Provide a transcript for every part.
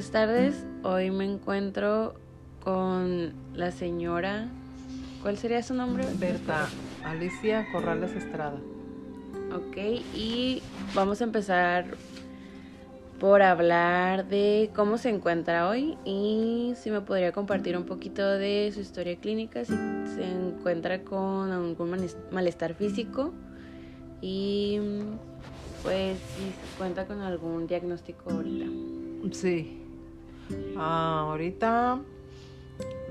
Buenas tardes, hoy me encuentro con la señora, ¿cuál sería su nombre? Berta Alicia Corrales Estrada. Ok, y vamos a empezar por hablar de cómo se encuentra hoy y si me podría compartir un poquito de su historia clínica, si se encuentra con algún malestar físico y pues si cuenta con algún diagnóstico ahorita. Sí. Ah, ahorita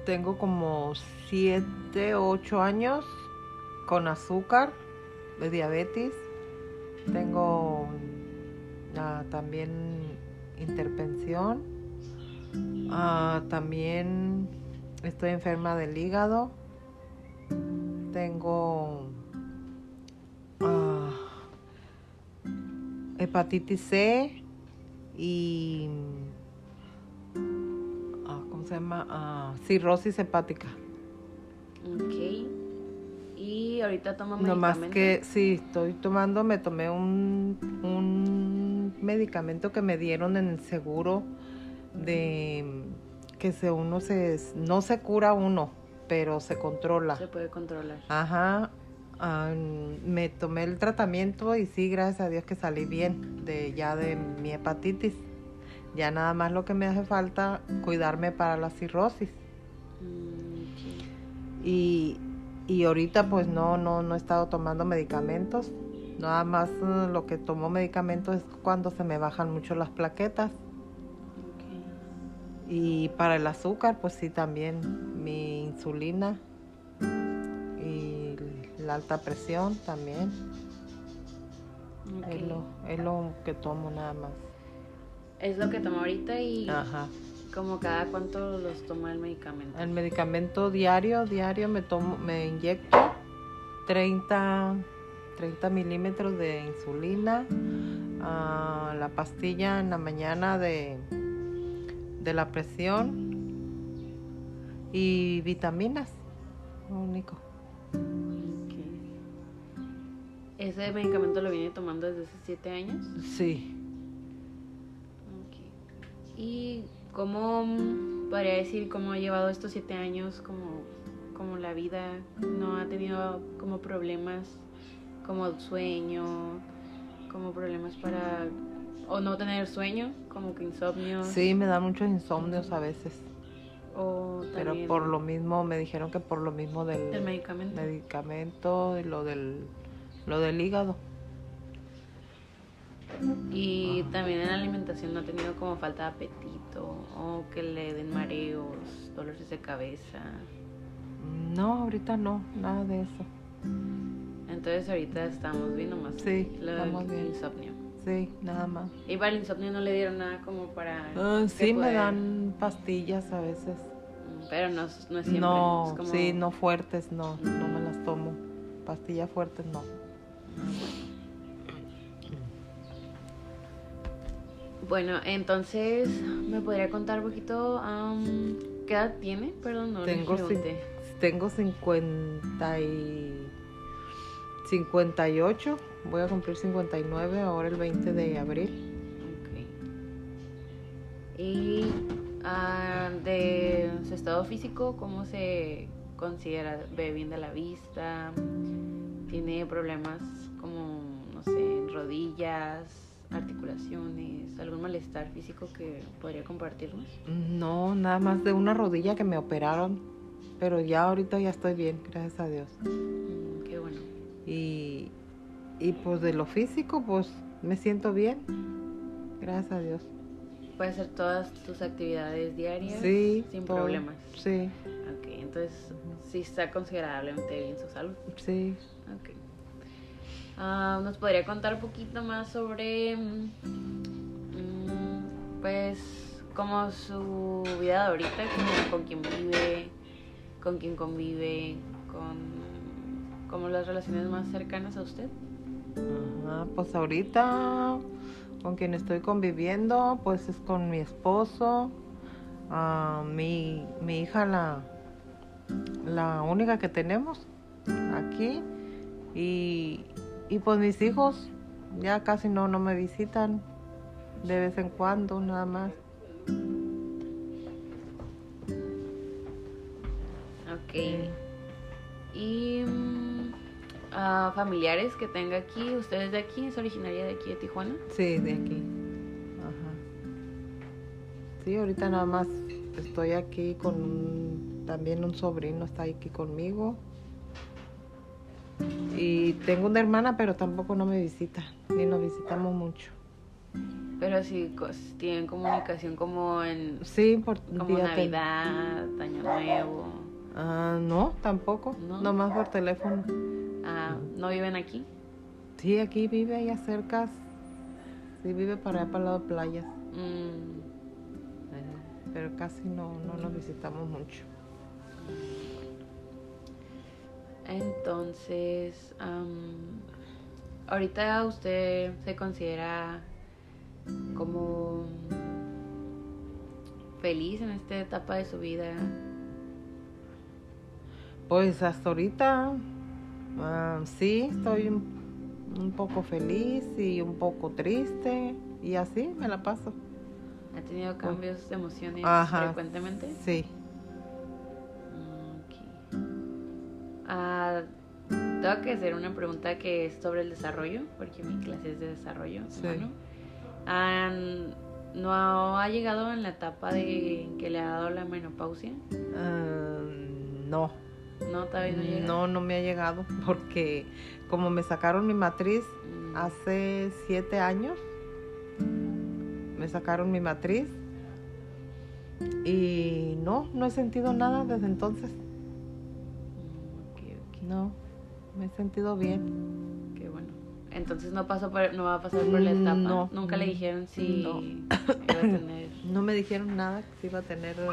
tengo como 7, 8 años con azúcar, de diabetes. Tengo ah, también intervención. Ah, también estoy enferma del hígado. Tengo hepatitis C y ¿cómo se llama? Ah, cirrosis hepática. Ok. Y ahorita medicamento. No más que sí, estoy tomando, me tomé un, un medicamento que me dieron en el seguro de que se uno se no se cura uno, pero se controla. Se puede controlar. Ajá, me tomé el tratamiento y sí, gracias a Dios que salí bien de ya de mi hepatitis. Ya nada más lo que me hace falta cuidarme para la cirrosis. Mm, y, y ahorita pues no, no, no he estado tomando medicamentos. Nada más uh, lo que tomo medicamentos es cuando se me bajan mucho las plaquetas. Y para el azúcar, pues sí, también mi insulina la alta presión también. Es, lo, es lo que tomo nada más. Es lo que tomo ahorita y como cada cuánto los toma el medicamento. El medicamento diario, diario me tomo, me inyecto 30, 30 milímetros de insulina, ah, la pastilla en la mañana de, de la presión y vitaminas, lo único. ¿Ese medicamento lo viene tomando desde hace siete años? Sí. ¿Y cómo podría decir cómo ha llevado estos siete años como, como la vida? ¿No ha tenido como problemas como sueño, como problemas para... o no tener sueño, como que insomnio? Sí, me da muchos insomnios a veces. O Pero por lo mismo, me dijeron que por lo mismo del, del medicamento. medicamento y lo del lo del hígado. Y también en la alimentación no ha tenido como falta de apetito o que le den mareos, dolores de cabeza. No, ahorita no, nada de eso. Entonces ahorita estamos viendo más sí, lo del insomnio. Sí, nada más. ¿Y para el insomnio no le dieron nada como para...? Ah, sí, me dan pastillas a veces. Pero no, no es siempre. No, sí, no fuertes, no, no me las tomo. Pastillas fuertes, no. Bueno, entonces, ¿me podría contar un poquito qué edad tiene? Perdón, no tengo, tengo 50 y 58, voy a cumplir 59 ahora el 20 de abril. ¿Y ah, de su estado físico, cómo se considera? ¿Ve bien de la vista? ¿Tiene problemas como, no sé, rodillas, articulaciones, algún malestar físico que podría compartirnos? No, nada más de una rodilla que me operaron, pero ya ahorita ya estoy bien, gracias a Dios. Mm, qué bueno. Y, y pues de lo físico, pues me siento bien, gracias a Dios. ¿Puedes hacer todas tus actividades diarias sí, sin problemas? Sí. Ok, entonces sí está considerablemente bien su salud. Sí. Ah, ¿Nos podría contar un poquito más sobre, mm, pues, como su vida de ahorita, con quién vive, con quién convive, con como las relaciones más cercanas a usted? pues ahorita con quien estoy conviviendo, pues es con mi esposo, ah, mi, mi hija la, la única que tenemos aquí y, y pues mis hijos ya casi no, no me visitan, de vez en cuando nada más. Ok. ¿Y uh, familiares que tenga aquí? ¿Usted es de aquí? ¿Es originaria de aquí, de Tijuana? Sí, de aquí. Ajá. Sí, ahorita nada más estoy aquí con un, también un sobrino, está aquí conmigo. Y tengo una hermana, pero tampoco no me visita, ni nos visitamos mucho. Pero sí tienen comunicación como en Sí, por como Navidad, Año Nuevo. Ah, no, tampoco. ¿No? Nomás por teléfono. Ah, ¿No viven aquí? Sí, aquí vive allá cerca. Sí, vive para allá para el lado de playas. Mm, Pero casi no, no nos visitamos mucho. Entonces, am, ahorita usted se considera como feliz en esta etapa de su vida. Pues hasta ahorita ah, sí, estoy un, un poco feliz y un poco triste y así me la paso. ¿Ha tenido cambios de emociones Ajá. frecuentemente? Sí. Ah, tengo que hacer una pregunta que es sobre el desarrollo, porque mi clase es de desarrollo Sí. humano. ¿No ha llegado en la etapa de que le ha dado la menopausia? Ah, no, No, todavía no llega. no, no me ha llegado porque como me sacaron mi matriz Mm, hace siete años, me sacaron mi matriz y no, no he sentido nada desde entonces. No, me he sentido bien. qué bueno. Entonces no pasó por- no va a pasar por la etapa. Mm, no. Nunca le dijeron si no. iba a tener. No me dijeron nada que se iba a tener eh,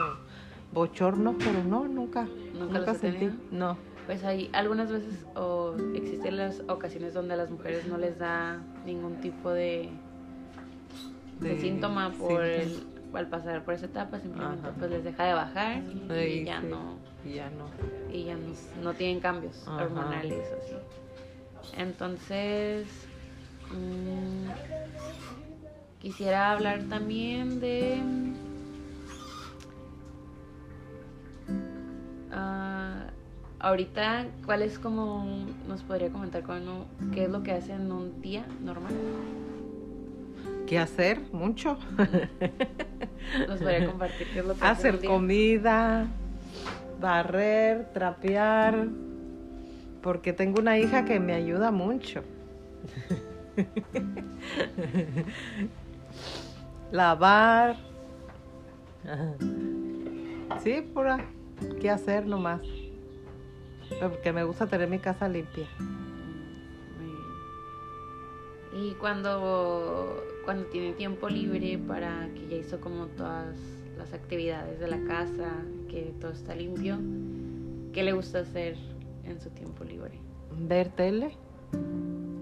bochornos, pero no, nunca. ¿Nunca los ha sentí. No. Pues hay algunas veces o existen las ocasiones donde a las mujeres no les da ningún tipo de, de, De síntoma por el, al pasar por esa etapa, simplemente Ajá. pues les deja de bajar y, ya sí. no Y ya no. y ya no, no tienen cambios Ajá. hormonales así. Entonces mm, quisiera hablar también de ah, ahorita cuál es como un- nos podría comentar cómo- qué es lo que hace en un día normal. ¿Qué hacer? Mucho. Nos podría compartir qué es lo que Hacer un día. comida, barrer, trapear. Porque tengo una hija que me ayuda mucho. Lavar. Sí, pura. ¿Qué hacer nomás? Porque me gusta tener mi casa limpia. Y cuando, cuando tiene tiempo libre para que ya hizo como todas las actividades de la casa, que todo está limpio, ¿qué le gusta hacer en su tiempo libre? Ver tele,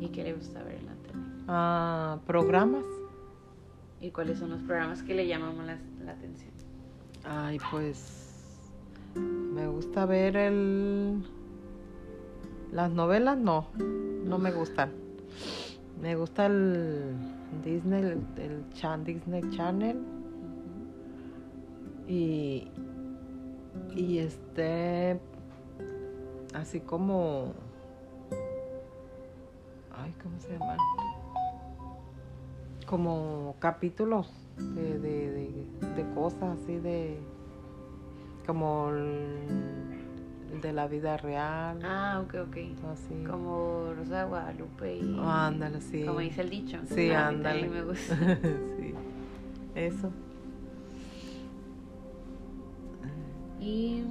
¿Y qué le gusta ver en la tele? ah, programas. ¿Y cuáles son los programas que le llaman la, la atención? Ay, pues me gusta ver el las novelas no, no me gustan. Me gusta el Disney, el, el chan, Disney Channel y y este así como ay, ¿cómo se llaman? Como capítulos de, de, de, de cosas así de como el, de la vida real Ah, ok, ok. así Como Rosa de Guadalupe y... Ándale sí Como dice el dicho. Sí, ándale. me gusta. sí eso Y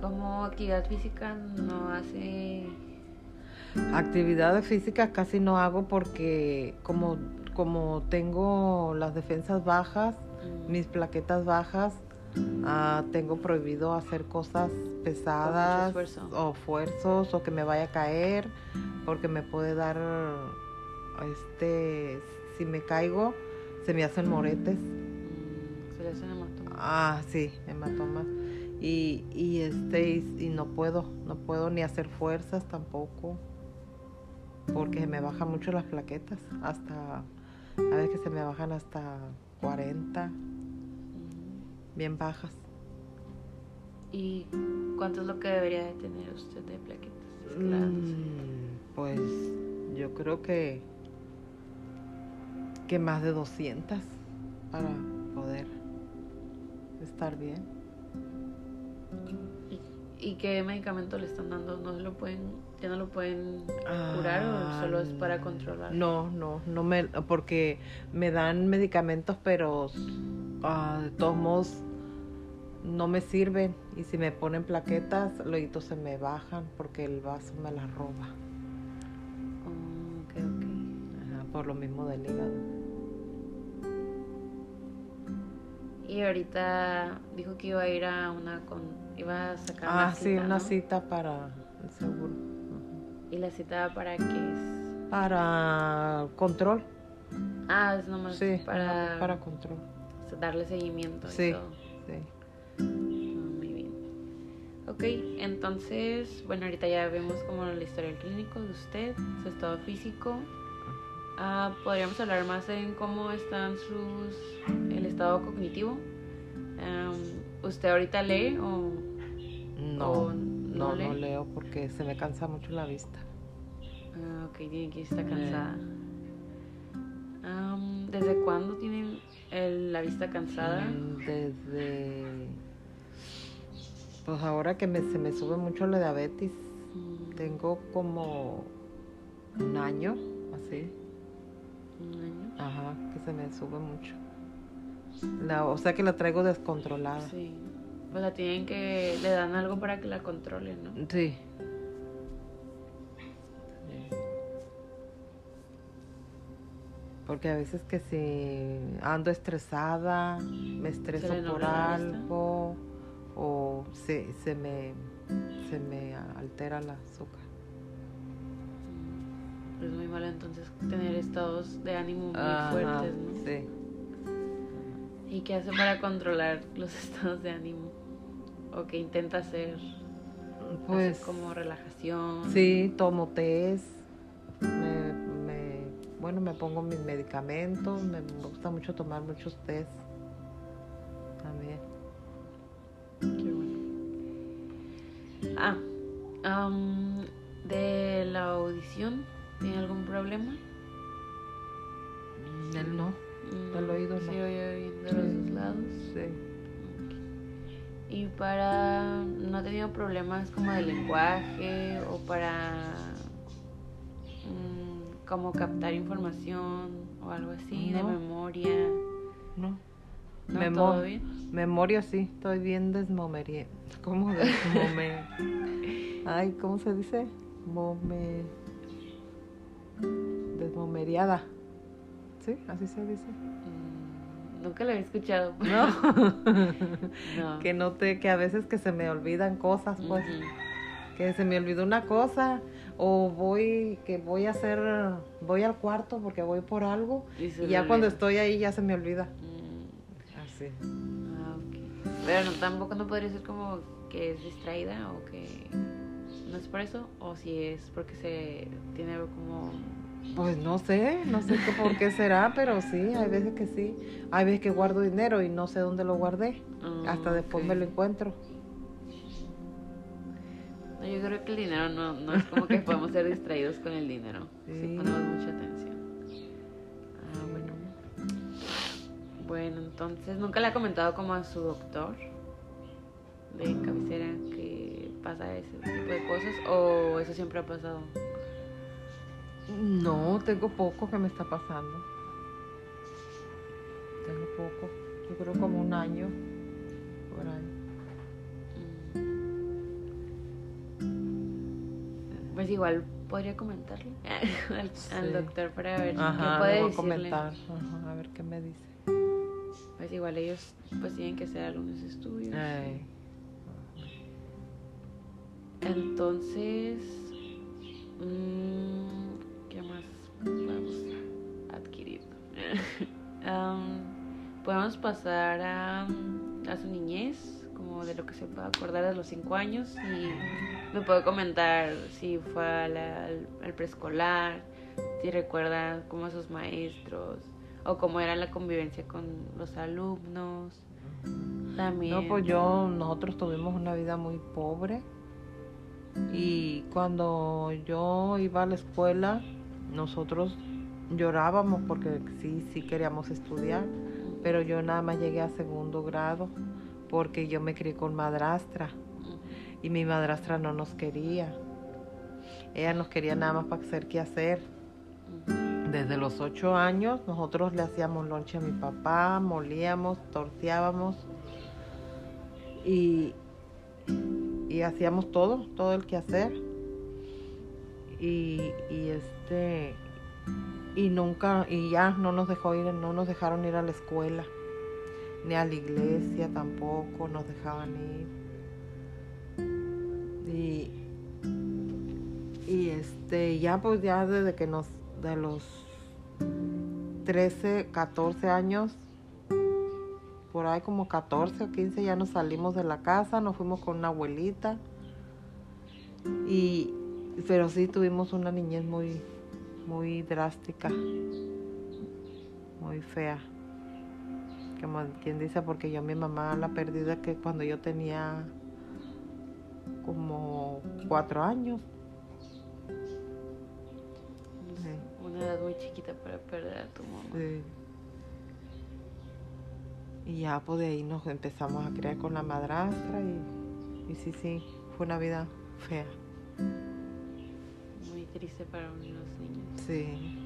como actividad física no hace... actividades físicas casi no hago porque como como tengo las defensas bajas mm, mis plaquetas bajas ah, tengo prohibido hacer cosas pesadas esfuerzo. o esfuerzos o que me vaya a caer porque me puede dar este si me caigo se me hacen moretes mm, se le hace una hematoma. Ah sí hematomas y, y este y, y no puedo no puedo ni hacer fuerzas tampoco porque me bajan mucho las plaquetas hasta a veces que se me bajan hasta 40 Mm. bien bajas. ¿Y cuánto es lo que debería de tener usted de plaquetas? Mm, pues yo creo que que más de 200 para poder estar bien. ¿Y qué medicamento le están dando? ¿No se lo pueden, ya no lo pueden curar Ah, o solo es para controlar? No, no, no me, porque me dan medicamentos, pero ah, de todos modos no me sirven. Y si me ponen plaquetas, luego se me bajan porque el vaso me las roba. Oh, ok, ok. Ajá, por lo mismo del hígado. Y ahorita dijo que iba a ir a una con... Iba a sacar Ah, una sí, cita, una ¿no? cita para el seguro. ¿Y la cita para qué es? Para control. Ah, es nomás Sí, para, para, control. darle seguimiento Sí. y todo. Sí. Ah, Muy bien. Ok, entonces, bueno, ahorita ya vemos como la historia del clínico de usted, su estado físico. Ah, Podríamos hablar más en cómo están sus... el estado cognitivo. Am, ¿Usted ahorita lee o...? No, ¿O no, no lee? no leo porque se me cansa mucho la vista. Ah, ok, tiene que estar cansada. ¿Desde cuándo tiene el- la vista cansada? Mm, Desde. Pues ahora que me, se me sube mucho la diabetes, Mm, tengo como un año, así. ¿Un año? Ajá, que se me sube mucho. La, o sea que la traigo descontrolada. Sí. Pues la tienen que... Le dan algo para que la controlen, ¿no? Sí. Porque a veces que si ando estresada, me estreso por algo o se, se me se me altera el azúcar. Es muy malo entonces tener estados de ánimo muy Ajá, fuertes, ¿no? Sí. ¿Y qué hace para controlar los estados de ánimo? ¿O qué intenta hacer? Pues ¿Hace como relajación? sí, tomo test. Me, me- bueno, me pongo mis medicamentos. Me, gusta mucho tomar muchos test. También. Qué bueno. Ah, am, de la audición, ¿tiene algún problema? Mm, Él no. Mm, Del oído, no. Sí, oye bien de los dos lados. Sí. Y para. ¿No ha tenido problemas como de lenguaje o para. mm, como captar información o algo así, de memoria? No. ¿No? Memo- ¿Todo bien? Memoria sí, estoy bien desmomerie. ¿Cómo desmome? Ay, ¿cómo se dice? Mome... Desmomeriada. ¿Sí? Así se dice. Mm, nunca lo había escuchado. No. no. que note que a veces que se me olvidan cosas, pues. Que se me olvidó una cosa. O voy, que voy a hacer, voy al cuarto porque voy por algo. Y ya cuando estoy ahí ya se me olvida. Mm, Así. ah, ok. Pero no, tampoco no podría ser como que es distraída o que no es por eso, o si es porque se tiene algo como. Pues no sé, no sé qué, por qué será, pero sí, hay veces que sí. Hay veces que guardo dinero y no sé dónde lo guardé. Ah, Hasta después me lo encuentro. No, yo creo que el dinero no, no es como que podemos ser distraídos con el dinero. Si Sí. ponemos mucha atención. Ah, bueno. Bueno, entonces, ¿nunca le ha comentado como a su doctor de cabecera que pasa ese tipo de cosas? ¿O eso siempre ha pasado? No, tengo poco que me está pasando. Tengo poco. Yo creo como un año. Por ahí. Mm. Pues igual podría comentarle al, al Sí. doctor para ver Ajá, qué puede decirle. comentar. Ajá, a ver qué me dice. Pues igual ellos pues tienen que hacer algunos estudios. Ay. Entonces, mm, ¿qué más vamos a adquirir? Podemos pasar a, a su niñez, como de lo que se puede acordar de los cinco años y me puede comentar si fue a la- al, al preescolar, si recuerda como a sus maestros o cómo era la convivencia con los alumnos. También. No, pues yo, nosotros tuvimos una vida muy pobre. Y cuando yo iba a la escuela, nosotros llorábamos porque sí, sí queríamos estudiar. Pero yo nada más llegué a segundo grado porque yo me crié con madrastra. Y mi madrastra no nos quería. Ella nos quería nada más para hacer qué hacer. Desde los ocho años nosotros le hacíamos lonche a mi papá, molíamos, torteábamos y, y hacíamos todo, todo el quehacer. Y, y este y nunca y ya no nos dejó ir, no nos dejaron ir a la escuela, ni a la iglesia tampoco nos dejaban ir. Y, y este ya pues ya desde que nos de los 13, 14 años por ahí como 14 o 15 ya nos salimos de la casa, nos fuimos con una abuelita. Y pero sí tuvimos una niñez muy muy drástica, muy fea. Como quien dice, porque yo mi mamá la perdí de que cuando yo tenía como cuatro años. Sí. Una edad muy chiquita para perder a tu mamá. Sí. Y ya pues de ahí nos empezamos a criar con la madrastra y, y sí, sí, fue una vida fea. Muy triste para los niños. Sí.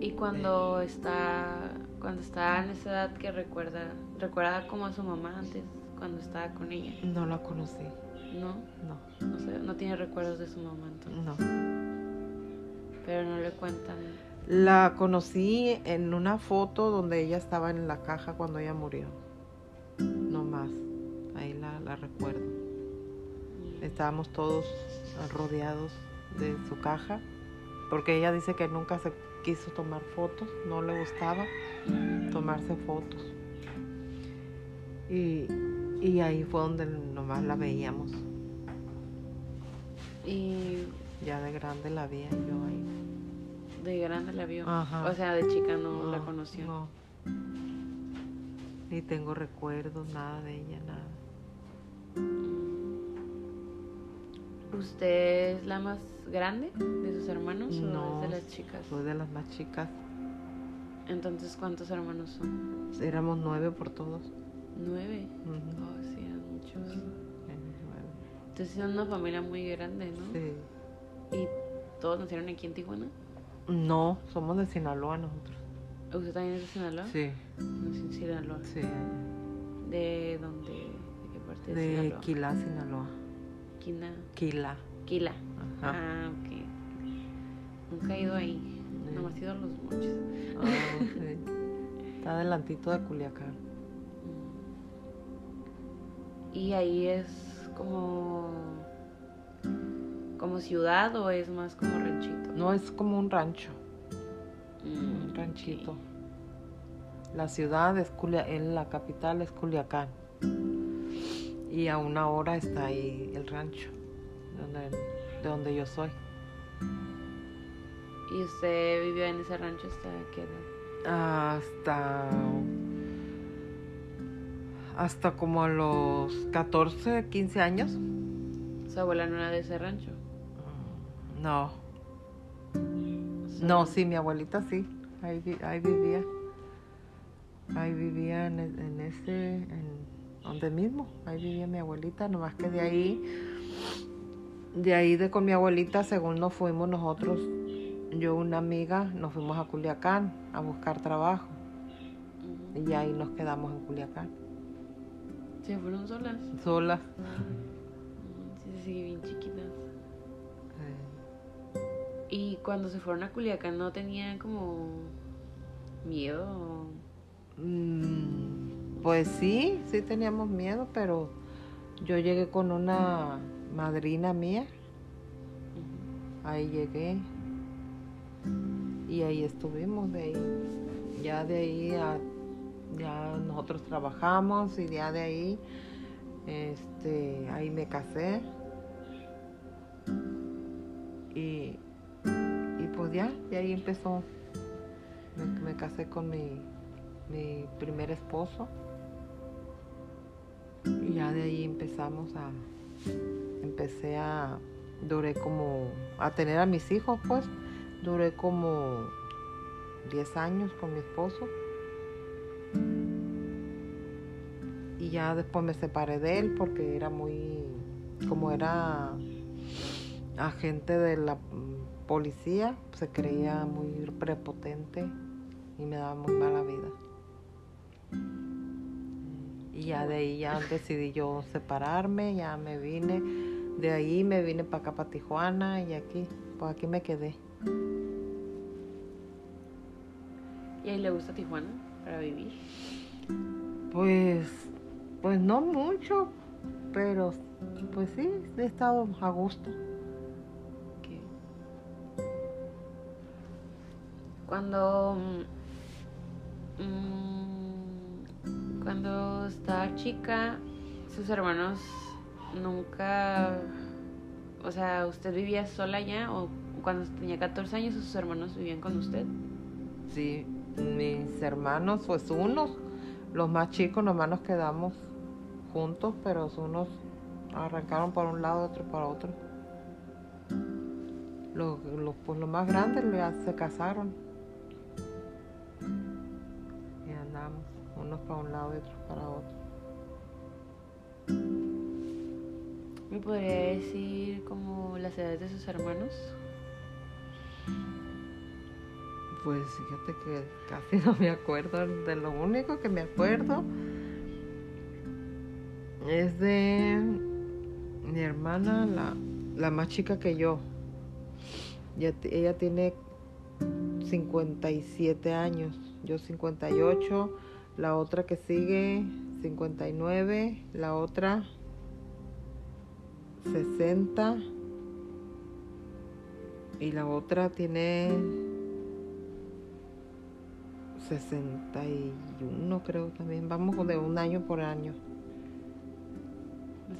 Y cuando está cuando está en esa edad que recuerda, recuerda como a su mamá antes cuando estaba con ella. No la conocí. ¿No? No. No, sé, no tiene recuerdos de su mamá entonces. No. Pero no le cuentan. La conocí en una foto donde ella estaba en la caja cuando ella murió. No más. Ahí la, la recuerdo. Estábamos todos rodeados de su caja, porque ella dice que nunca se quiso tomar fotos, no le gustaba tomarse fotos. Y, y ahí fue donde nomás la veíamos. Y ya de grande la vi yo ahí. De grande la vio. O sea, de chica no, la conoció. No. Ni tengo recuerdos, nada de ella, nada. ¿Usted es la más grande de sus hermanos no, o es de las chicas? Soy de las más chicas. Entonces, ¿cuántos hermanos son? Éramos nueve por todos. ¿Nueve? Oh, sí, eran muchos. Entonces son una familia muy grande, ¿no? Sí. ¿Y todos nacieron aquí en Tijuana? No, somos de Sinaloa nosotros. ¿Usted también es de Sinaloa? Sí. Nació en Sinaloa. Sí. ¿De dónde? ¿De qué parte de, de Sinaloa? Quilá, Sinaloa. Quina. Quila. Quila. Ah, ok. Nunca he ido ahí. Sí. Nomás he ido a los mochos. Oh, sí. Está adelantito de Culiacán. ¿Y ahí es como como ciudad o es más como ranchito? No, es como un rancho. Mm, un ranchito. Okay. La ciudad es Culiacán, la capital es Culiacán. Y a una hora está ahí el rancho, donde, de donde yo soy. ¿Y usted vivió en ese rancho hasta qué edad? Hasta. Hasta como a los 14, 15 años. ¿Su abuela no era de ese rancho? No. No, sí, mi abuelita sí. Ahí, ahí vivía. Ahí vivía en, en ese. En, donde mismo, ahí vivía mi abuelita, nomás que de ahí, de ahí de con mi abuelita, según nos fuimos nosotros, yo una amiga, nos fuimos a Culiacán a buscar trabajo. Y ahí nos quedamos en Culiacán. ¿Se fueron solas? Solas. Sí, sí, bien chiquitas. Y cuando se fueron a Culiacán, ¿no tenían como miedo? Mm. Pues sí, sí teníamos miedo, pero yo llegué con una madrina mía. Ahí llegué. Y ahí estuvimos, de ahí. Ya de ahí a, ya nosotros trabajamos y ya de ahí este ahí me casé. Y, y pues ya, de ahí empezó. Me, casé con mi mi primer esposo. Y ya de ahí empezamos a, empecé a, duré como, a tener a mis hijos, pues, duré como 10 años con mi esposo. Y ya después me separé de él porque era muy, como era agente de la policía, se creía muy prepotente y me daba muy mala vida. Y ya de ahí ya decidí yo separarme, ya me vine. De ahí me vine para acá, para Tijuana, y aquí, pues aquí me quedé. ¿Y ahí le gusta Tijuana para vivir? Pues, pues no mucho, pero pues sí, he estado a gusto. Cuando mm, cuando estaba chica, sus hermanos nunca, o sea, ¿usted vivía sola ya o cuando tenía 14 años sus hermanos vivían con usted? Sí, mis hermanos, pues unos, los más chicos, nomás nos quedamos juntos, pero unos arrancaron por un lado, otro por otro. Los, los, pues los más grandes ya se casaron. Para un lado y otros para otro. ¿Me podría decir como las edades de sus hermanos? Pues fíjate que casi no me acuerdo. De lo único que me acuerdo es de mi hermana, la, la más chica que yo. T- ella tiene 57 años, yo 58, la otra que sigue 59, la otra 60 y la otra tiene 61 creo también. Vamos de un año por año.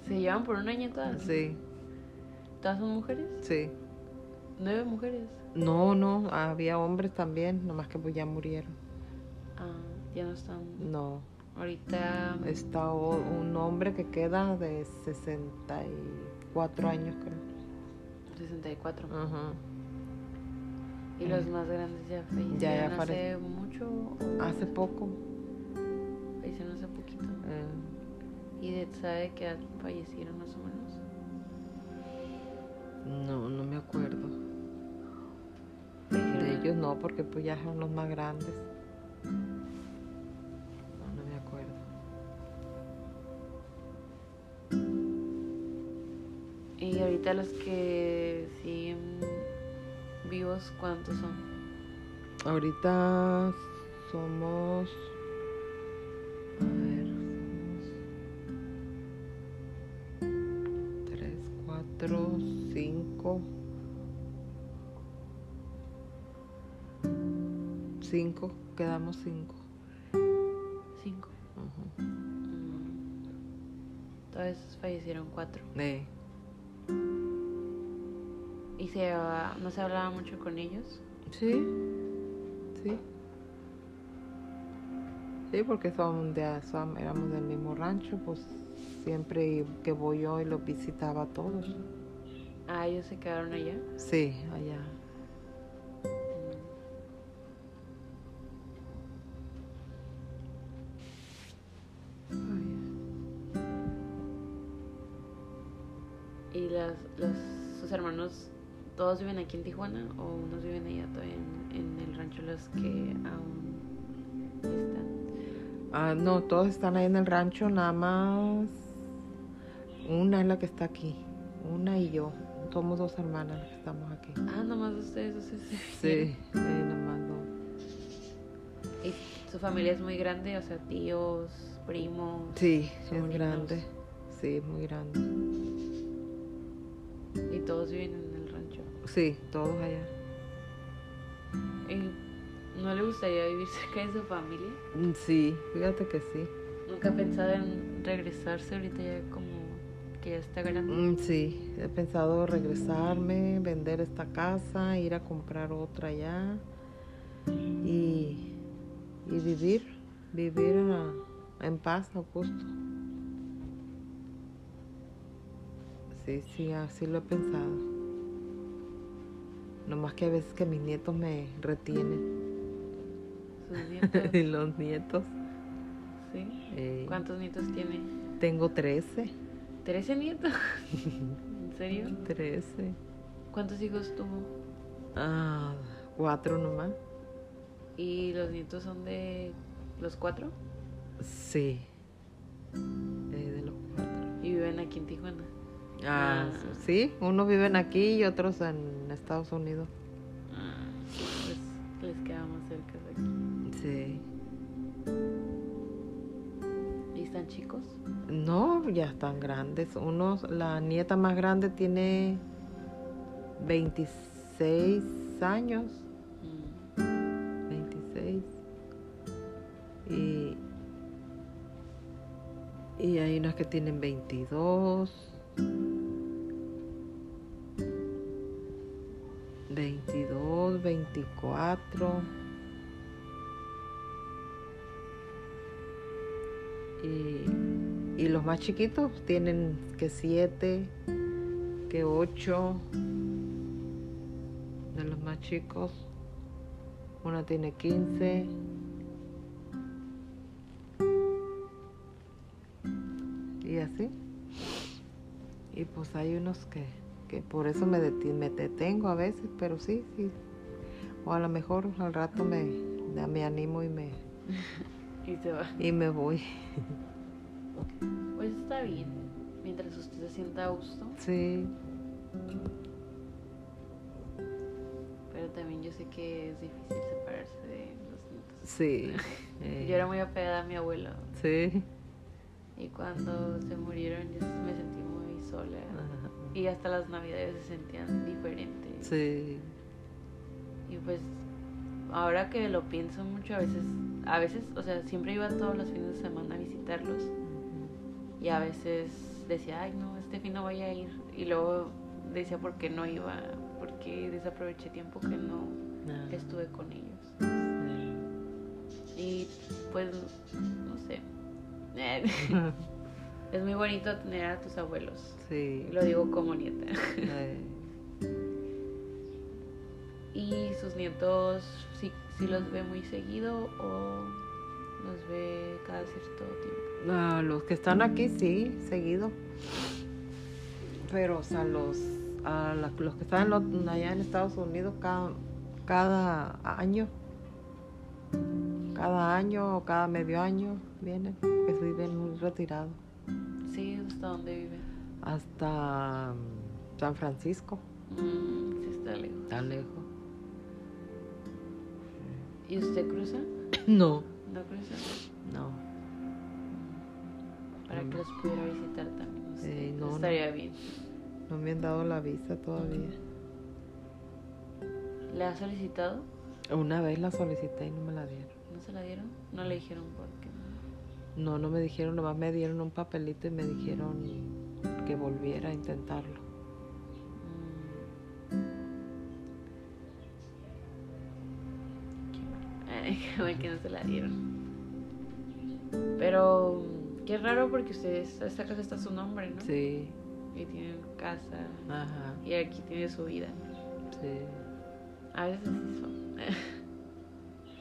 ¿Se llevan por un año todas? Sí, ¿Todas son mujeres? sí. ¿Nueve mujeres? No, no, había hombres también, nomás que pues ya murieron. Ah, ya no están. No, Ahorita. está un hombre que queda de 64 años creo. 64. Ajá. ¿Y los más grandes ya fallecieron Ya, ya hace mucho? Hace poco. Fallecieron hace poquito. eh, ¿Y de, sabe edad fallecieron más o menos? no, no me acuerdo. De ellos no, porque pues ya son los más grandes. Y ahorita los que siguen vivos, ¿cuántos son? Ahorita somos. A ver. somos Tres, cuatro, cinco. Cinco, quedamos cinco. Cinco. Ujú. Mm. Entonces fallecieron cuatro. Eh, ¿Y se llevaba- no se hablaba mucho con ellos? Sí, sí. Sí, porque son de, son- éramos del mismo rancho, pues siempre que voy yo y los visitaba a todos. Ah, ellos se quedaron allá. Sí, allá. Todos viven aquí en Tijuana o unos viven allá todavía en, en el rancho los que aún están? Ah, no, todos están ahí en el rancho, nada más. Una es la que está aquí, una y yo. Somos dos hermanas las que estamos aquí. Ah, nomás ustedes se Sí, sí, nada más dos. ¿Y su familia es muy grande? O sea, tíos, primos. Sí, es sobrinos. grande. Sí, muy grande. Y todos viven en. Sí, todos allá. ¿Y no le gustaría vivir cerca de su familia? Mm, Sí, fíjate que sí. ¿Nunca ha pensado en regresarse ahorita ya como que ya está grande? Mm, Sí, he pensado regresarme, vender esta casa, ir a comprar otra allá y, y vivir vivir a- en paz, a gusto. Sí, sí, así lo he pensado. Nomás que a veces que mis nietos me retienen. Sus nietos. y los nietos. ¿Sí? eh, ¿Cuántos nietos tiene? Tengo 13. ¿13 nietos? ¿En serio? 13. ¿Cuántos hijos tuvo? Ah, cuatro nomás. ¿Y los nietos son de los cuatro? Sí. Eh, de los cuatro. ¿Y viven aquí en Tijuana? Ah, Ah. sí, unos viven aquí y otros en Estados Unidos. Ah, pues les queda más cerca de aquí. Sí. ¿Y están chicos? No, ya están grandes. Unos, la nieta más grande tiene 26 años. Mm. 26. Y, y hay unas que tienen 22. 22, 24. Y, y los más chiquitos tienen que 7, que 8. De los más chicos. Una tiene 15. Y así. Y pues hay unos que, que por eso me, me detengo a veces, pero sí, sí. O a lo mejor al rato me, me animo y me, Y se va. y me voy. Pues está bien. Mientras usted se sienta a gusto. Sí, Pero también yo sé que es difícil separarse de los nietos. sí. eh, Yo era muy apegada a mi abuelo. Sí. Y cuando se murieron yo me sentí sola. Ajá. Y hasta las navidades se sentían diferentes. Sí. Y pues ahora que lo pienso mucho, a veces, a veces, o sea, siempre iba todos los fines de semana a visitarlos. Y a veces decía, ay no, este fin no voy a ir. Y luego decía por qué no iba, porque desaproveché tiempo que no Ah, estuve con ellos. sí. Y pues, no sé. es muy bonito tener a tus abuelos. Sí. Lo digo como nieta. ¿Y sus nietos sí, sí los ve muy seguido o los ve cada cierto tiempo? ah, los que están aquí, sí, seguido. Pero, o sea, los, a la- los que están allá en Estados Unidos cada, cada año, cada año o cada medio año vienen, que se viven muy retirados. Sí, ¿hasta dónde vive? Hasta mm, San Francisco, Mm, sí, está lejos. tan lejos. ¿Y usted cruza? No, ¿No cruza? no. Para que los pudiera visitar también. usted. Eh, no, no. Estaría bien. No me han dado la visa todavía. ¿Le ha solicitado? Una vez la solicité y no me la dieron. ¿No se la dieron? No le dijeron por. No, no me dijeron, nomás me dieron un papelito y me dijeron que volviera a intentarlo. Qué mal que no se la dieron. Pero qué raro porque ustedes, esta casa está su nombre, ¿no? Sí, Y tienen casa. ajá, Y aquí tiene su vida. sí. A veces así son.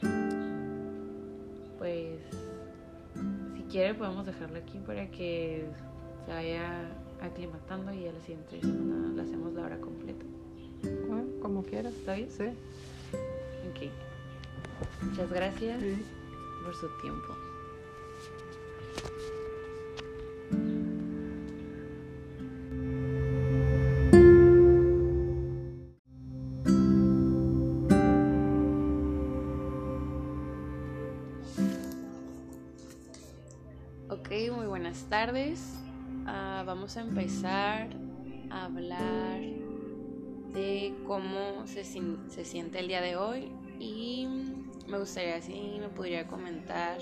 pues, quiere podemos dejarlo aquí para que se vaya aclimatando y a la siguiente semana le hacemos la hora completa. Bueno, como quieras. ¿Está bien? Sí. Ok. Muchas gracias por su tiempo. Buenas tardes. Ah, vamos a empezar a hablar de cómo se, se siente el día de hoy y me gustaría si me podría comentar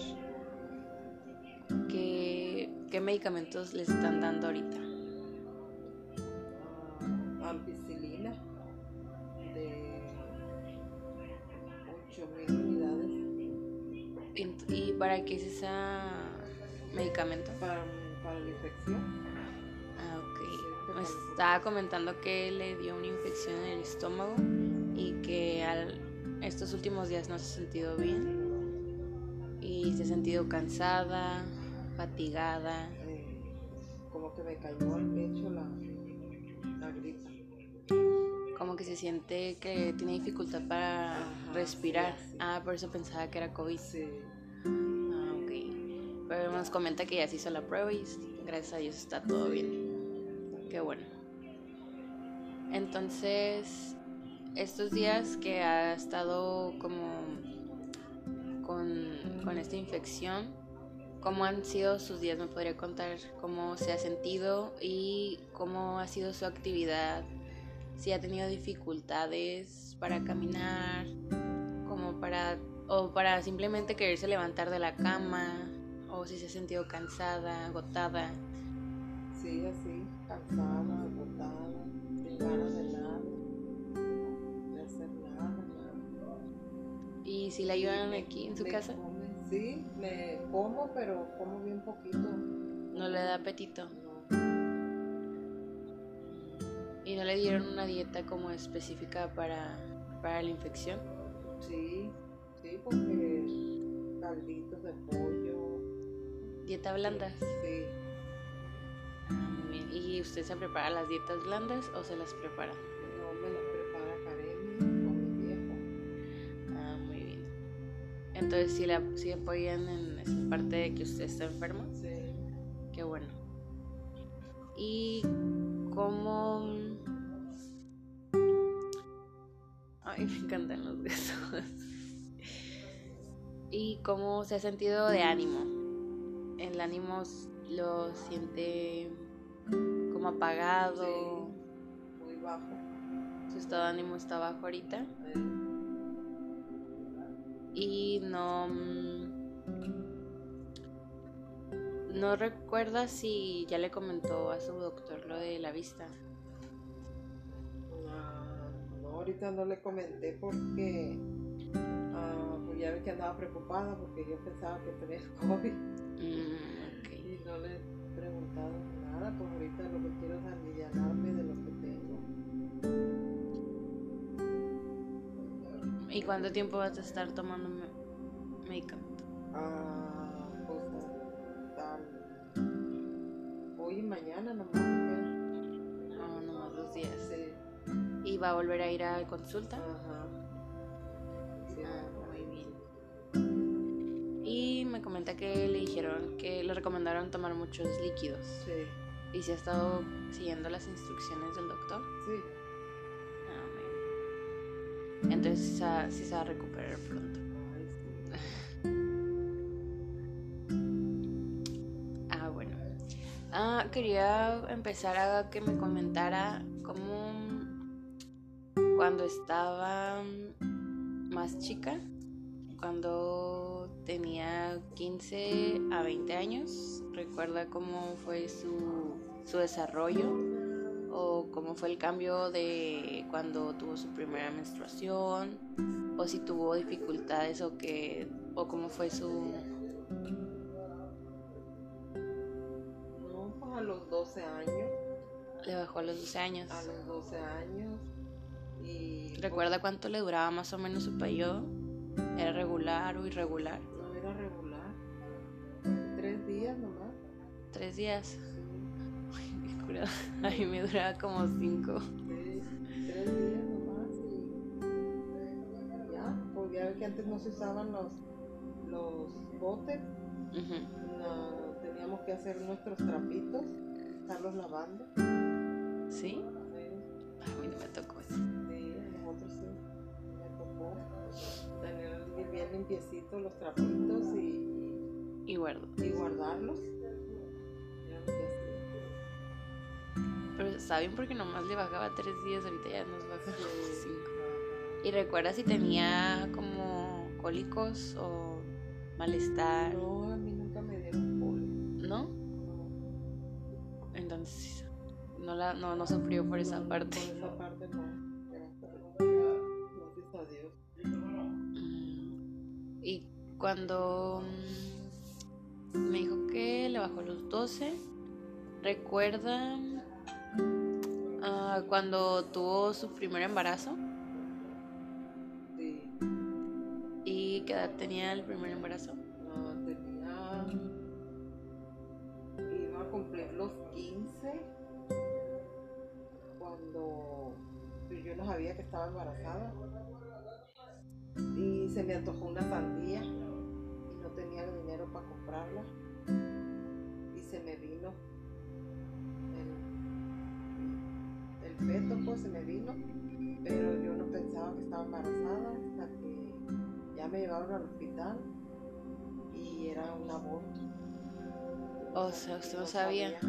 qué, qué medicamentos les están dando ahorita. ampicilina de 8000 unidades ¿Y para qué es ese medicamento? Para estaba comentando que le dio una infección en el estómago y que al, estos últimos días no se ha sentido bien y se ha sentido cansada, fatigada. eh, como que me cayó al pecho la, la gripa. Como que se siente que tiene dificultad para Ajá, respirar. sí, sí. Ah, por eso pensaba que era COVID. Sí. Ah, ok. Pero nos comenta que ya se hizo la prueba y gracias a Dios está todo bien. Qué bueno. Entonces, estos días que ha estado como con, con esta infección, ¿cómo han sido sus días? ¿Me podría contar cómo se ha sentido y cómo ha sido su actividad? Si ha tenido dificultades para caminar, como para o para simplemente quererse levantar de la cama, o si se ha sentido cansada, agotada. Sí, así, cansada, ganas de nada, de hacer nada, nada. Y si la ayudan aquí en su casa, come, sí, me como, pero como bien poquito. no le da apetito. No, Y no le dieron una dieta como específica para, para la infección. sí, sí, porque calditos de pollo. Dieta blanda. Sí, bien. ¿Y usted se prepara las dietas blandas o se las prepara? no me las prepara Karen con mi viejo. Ah, muy bien. Entonces sí, la, sí apoyan en esa parte de que usted está enfermo. Sí. Qué bueno. ¿Y cómo... Ay, me encantan los besos. ¿Y cómo se ha sentido de ánimo? ¿El ánimo lo siente como apagado? Sí, muy bajo. ¿Su estado de ánimo está bajo ahorita? Y no... mm, No recuerda si ya le comentó a su doctor lo de la vista. Ah, no, ahorita no le comenté porque ah, pues ya ve que andaba preocupada porque yo pensaba que tenía COVID Mm, y no le pues ahorita lo que quiero es aliviarme de lo que tengo. ¿Y cuánto tiempo vas a estar tomando medicamento? Ah, pues el- hoy y mañana nomás. No, nomás dos días. Sí, ¿Y va a volver a ir a consulta? ajá. Sí, Ah, muy bien. Y me comenta que le dijeron que le recomendaron tomar muchos líquidos. sí, ¿Y si ha estado siguiendo las instrucciones del doctor? sí. Ah. Entonces sí se va- sí se va a recuperar pronto. Ah, bueno. Ah, quería empezar a que me comentara cómo cuando estaba más chica, cuando tenía 15 a 20 años, recuerda cómo fue su, su desarrollo o cómo fue el cambio de cuando tuvo su primera menstruación o si tuvo dificultades o que o cómo fue su No, pues a los 12 años. le bajó a los 12 años. a los 12 años y ¿Recuerda cuánto le duraba más o menos su periodo? ¿Era regular o irregular? pues, no era regular tres días nomás ¿Tres días? Curado. A mí me duraba como cinco. tres días nomás y ya pues ya ve que antes no se usaban los los botes no, teníamos que hacer nuestros trapitos estarlos lavando ¿Sí? sí, A mí no me tocó eso. sí, a nosotros sí me tocó tener bien limpiecitos los trapitos y Y guardo. y guardarlos. Está bien porque nomás le bajaba tres días, ahorita ya nos baja cinco. ¿Y recuerda si tenía como cólicos o malestar? No, a mí nunca me dieron poli. ¿No? No, Entonces no, la, no, no sufrió por esa no, parte. Por esa parte no. Gracias a Dios. Gracias a Dios. Mm. ¿Y cuando mm, me dijo que le bajó los 12, recuerda ah, cuando tuvo su primer embarazo. Sí. ¿Y qué edad tenía el primer embarazo? No, tenía. Iba a cumplir los 15 cuando yo no sabía que estaba embarazada. Y se me antojó una sandía y no tenía el dinero para comprarla. Y se me vino el, el feto, pues se me vino. Pero yo no pensaba que estaba embarazada hasta que ya me llevaron al hospital y era un aborto. O sea, usted no sabía.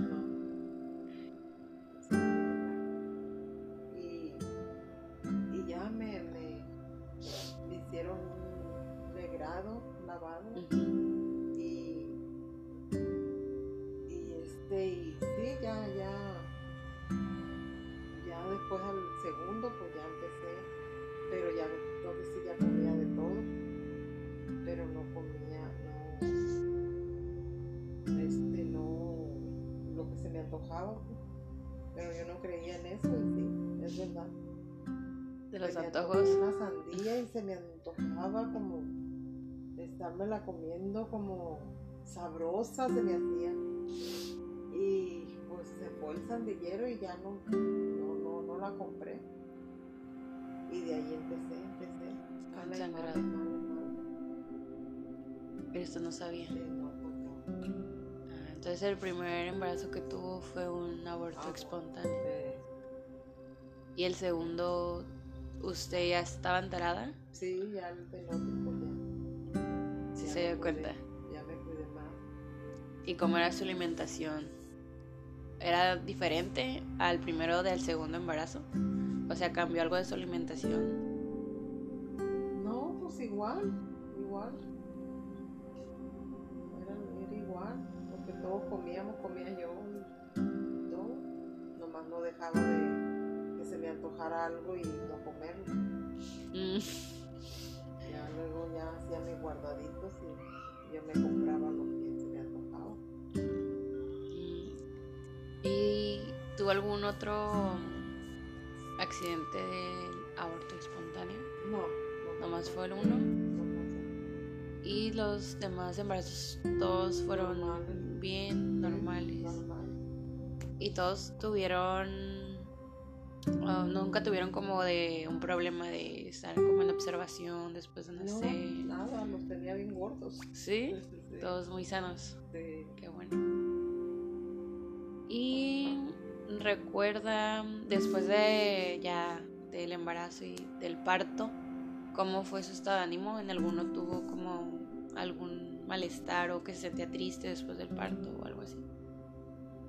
Estármela comiendo como sabrosa se me hacía. Y pues se fue el sandillero y ya no, no, no, no la compré. Y de ahí empecé, empecé. Sangrado. Pero usted no sabía. Sí, no, no. Ah, Entonces el primer embarazo que tuvo fue un aborto Ah. espontáneo. Y el segundo, ¿usted ya estaba enterada? sí, ya pues ya. Sí se dio cuenta. Ya me cuidé más. ¿Y cómo era su alimentación? ¿Era diferente al primero del segundo embarazo? O sea, ¿cambió algo de su alimentación? No, pues igual, igual. Era, era igual, porque todos comíamos, comía yo y todo. Nomás no dejaba de que se me antojara algo y no comerlo. Mm, Ya luego ya hacía mis guardaditos y yo me compraba lo que se me antojaba. ¿Y tuvo algún otro accidente del aborto espontáneo? No, no. Nomás fue el uno. no. Y los demás embarazos, todos fueron Normales. bien normales. Normal. Y todos tuvieron. Ah, nunca tuvieron como de un problema de estar como en observación después de No, nacer. nada, los tenía bien gordos. ¿Sí? Sí. Todos muy sanos. Sí. Qué bueno. Y recuerda después de ya del embarazo y del parto, ¿cómo fue su estado de ánimo? ¿En alguno tuvo como algún malestar o que se sentía triste después del parto o algo así?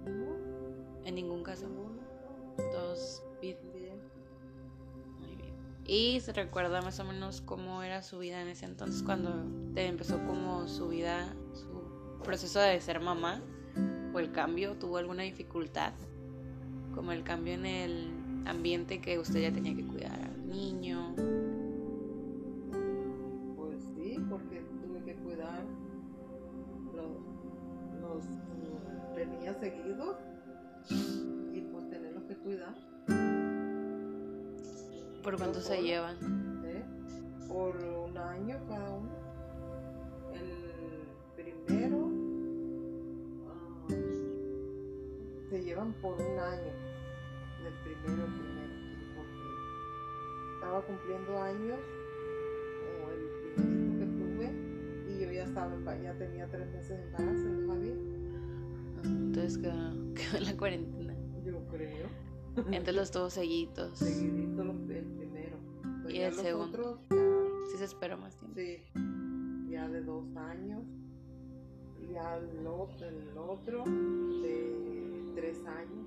No, En ningún caso. no, Todos bien. bien. Muy bien. Y se recuerda más o menos cómo era su vida en ese entonces cuando te empezó como su vida, su proceso de ser mamá o el cambio, tuvo alguna dificultad, como el cambio en el ambiente que usted ya tenía que cuidar al niño. Pues sí, porque tuve que cuidar los, los tenía seguidos y pues tenerlos que cuidar. ¿Por cuánto se llevan? ¿eh? Por un año cada uno. El primero ah, se llevan por un año. Del primero al primero. Porque estaba cumpliendo años o el primerito que tuve y yo ya estaba ya tenía tres meses de embarazo no. Ah, Entonces quedó, quedó la cuarentena. Yo creo. Entre los todos seguidos. Seguidito el primero. Pues Y el segundo. otros Sí se esperó más tiempo. Sí, ya de dos años. Ya el otro, el otro de tres años.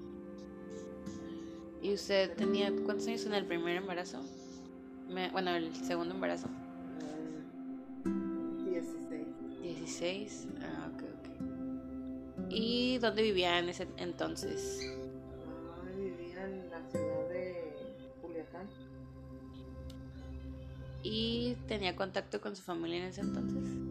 ¿Y usted tenía cuántos años en el primer embarazo? Me- bueno, el segundo embarazo. eh, 16. 16. Ah, ok, ok. ¿Y dónde vivía en ese entonces? ¿Y tenía contacto con su familia en ese entonces?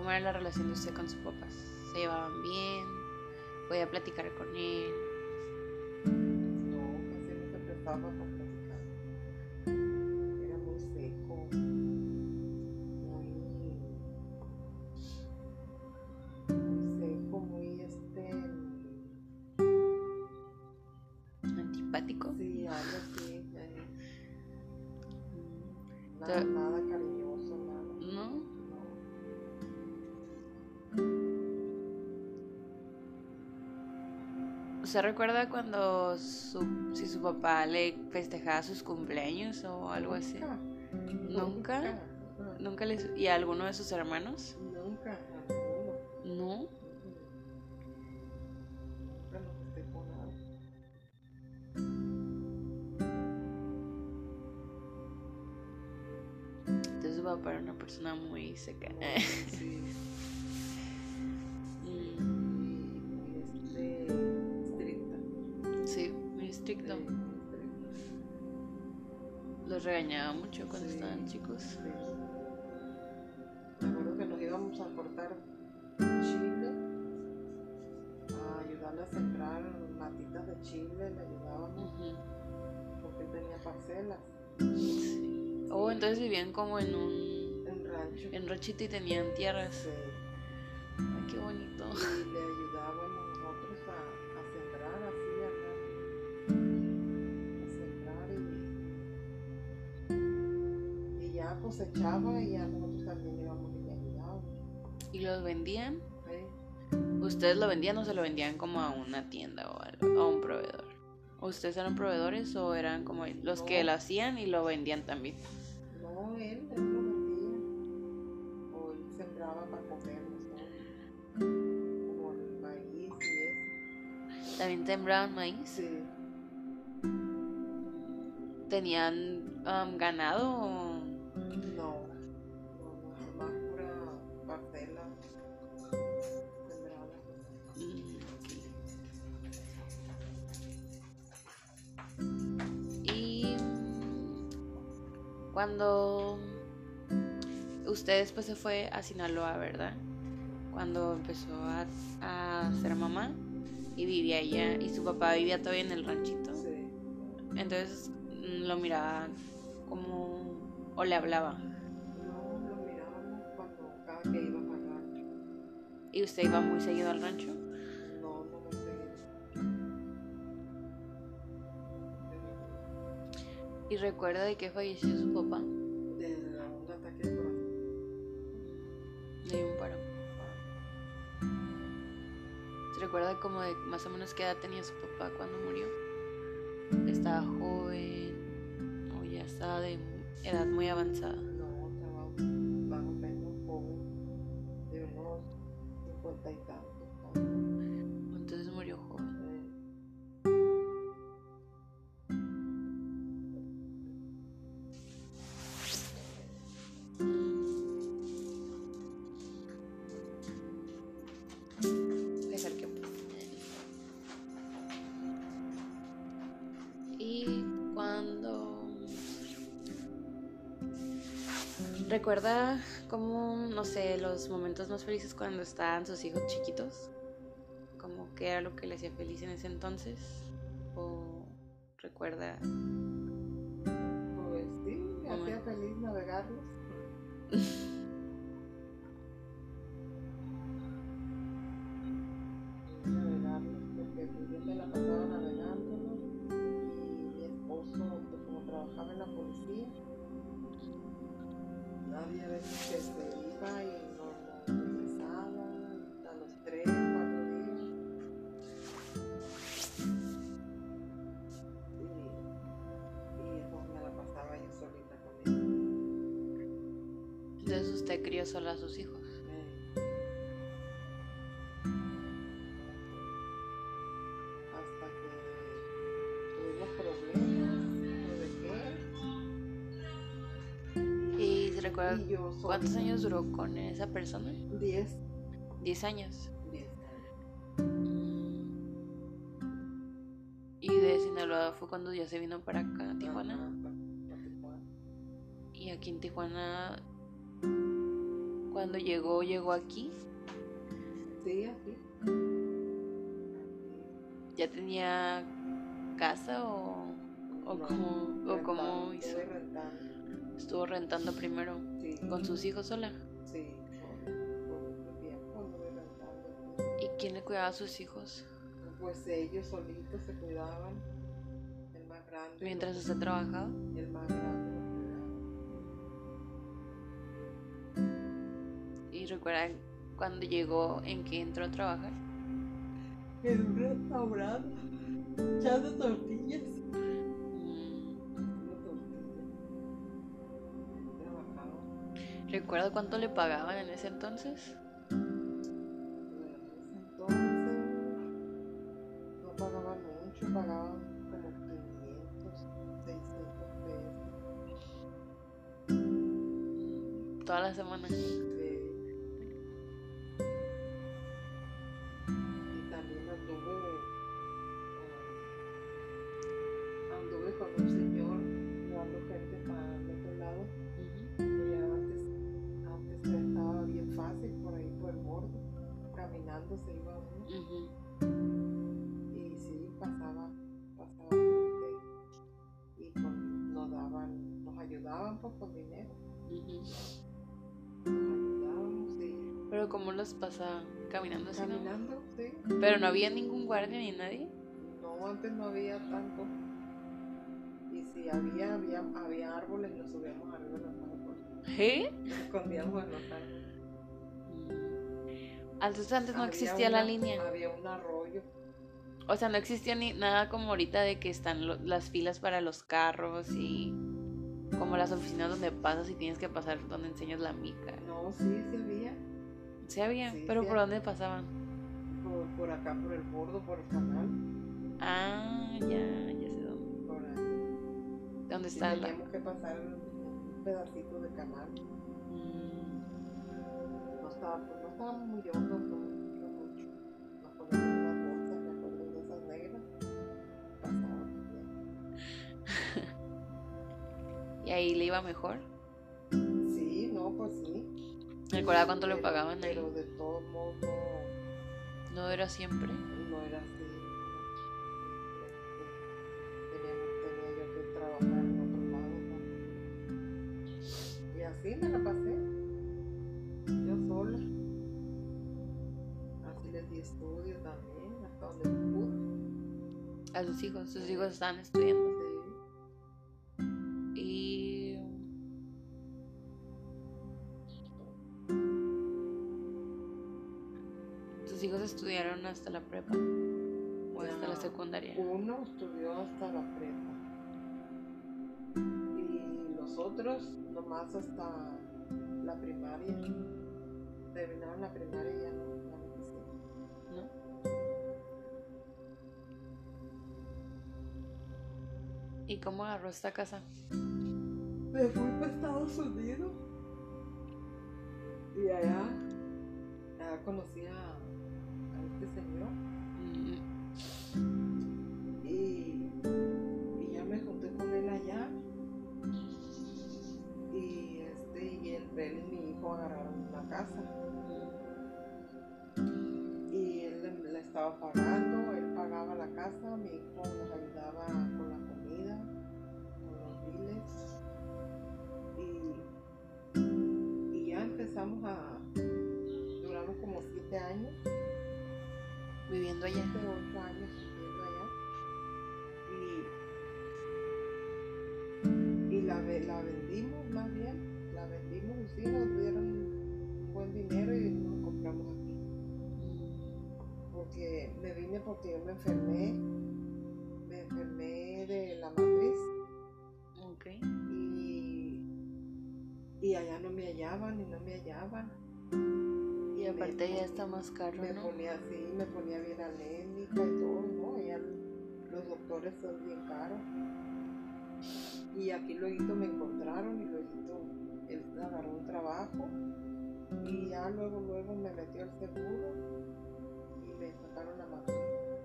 ¿Cómo era la relación de usted con sus papás? ¿Se llevaban bien? ¿Podía platicar con él? ¿Usted recuerda cuando su, si su papá le festejaba sus cumpleaños o algo así? Nunca. ¿Nunca? Nunca. ¿Nunca les... ¿Y a alguno de sus hermanos? Mucho cuando Sí. estaban chicos. Sí. Me acuerdo que nos íbamos a cortar chile, a ayudarle a sembrar matitas de chile, le ayudábamos Ujú. porque él tenía parcelas Sí. Oh, entonces vivían como en un... en rancho. En Rochito y tenían tierras. Sí. Ay, qué bonito. Cosechaba y ya nosotros también íbamos y le ayudábamos. ¿Y los vendían? Sí. ¿Ustedes lo vendían o se lo vendían como a una tienda o a un proveedor? ¿Ustedes eran proveedores o eran como los que No. lo hacían y lo vendían también? No, él, él lo vendía. O él sembraba para comer nosotros. Como el maíz y eso. ¿También sembraban maíz? Sí. ¿Tenían um, ganado o...? Cuando usted después se fue a Sinaloa, ¿verdad? Cuando empezó a, a ser mamá y vivía allá y su papá vivía todavía en el ranchito. Sí. Entonces mm, lo miraba como o le hablaba. No, lo mirábamos cuando cada que iba para rancho. Y usted iba muy seguido al rancho. Recuerda de que falleció su papá. De un ataque de corazón. Dio un paro. ¿Se recuerda como de más o menos qué edad tenía su papá cuando murió? ¿Estaba joven o ya estaba de edad muy avanzada? Recuerda como no sé los momentos más felices cuando estaban sus hijos chiquitos, como que era lo que le hacía feliz en ese entonces o recuerda Pues sí, me hacía feliz navegarlos usted crió sola a sus hijos. Hasta que tuvimos problemas, lo dejé ¿Recuerda Y yo sola. cuántos años duró con esa persona? Diez. Diez años. Diez. Y de Sinaloa fue cuando ya se vino para acá, a Tijuana. Y aquí en Tijuana, cuando llegó, llegó aquí. Sí, aquí. ¿Ya tenía casa o, o No, cómo, o rentando, cómo hizo? rentando. Estuvo rentando primero Sí. con sus hijos sola. Sí, por, por mucho tiempo anduve rentando. ¿Y quién le cuidaba a sus hijos Pues ellos solitos se cuidaban. El más grande. mientras usted trabajaba? El más grande recuerda cuando llegó en que entró a trabajar? En un restaurante. Echando tortillas. Mm. ¿Recuerda cuánto le pagaban en ese? Entonces, Pero ¿cómo los pasaba? Caminando así, no? caminando, sí. Pero no había ningún guardia ni nadie. No, antes no había tanto. Y si había, había, había árboles, nos subíamos arriba de los árboles. ¿Eh? Nos escondíamos en los árboles. Antes, antes no Había existía la una- línea. Había un arroyo. O sea, no existía ni nada como ahorita de que están lo- las filas para los carros y como las oficinas donde pasas y tienes que pasar donde enseñas la mica. No, sí, sí había. Sí había, Sí, pero sí ¿por había. dónde pasaban? Por, por acá, por el bordo, por el canal. Ah, ya, ya sé dónde. Por ahí. ¿Dónde Sí, está la...? teníamos que pasar un pedacito de canal. Mm, No estaba, pues, no estábamos muy hondos, no, no mucho. Nos poníamos unas bolsas, me acuerdo de esas negras. Bien. ¿Y ahí le iba mejor? ¿Recuerda cuánto le Pero- pagaban ahí? Pero de todos modos no, No era siempre. no era así. Tenía, tenía yo que trabajar en otro lado. ¿no? Y así me la pasé. Yo sola. Así les di estudio también, hasta donde pude. A sus hijos, sus hijos estaban estudiando. Estudiaron hasta la prepa? ¿O hasta la secundaria? Uno estudió hasta la prepa. Y los otros nomás hasta la primaria. Terminaron la primaria y ya no, ya no. ¿Y cómo agarró esta casa? Me fui para Estados Unidos. Y allá, allá conocí a hallaban y no me hallaban. Y aparte me, ya está más caro, me ¿no? ponía así, me ponía bien anémica y todo, ¿no? Allá los doctores son bien caros. Y aquí luego me encontraron y luego él agarró un trabajo y ya luego luego me metió al seguro y me sacaron la matrícula.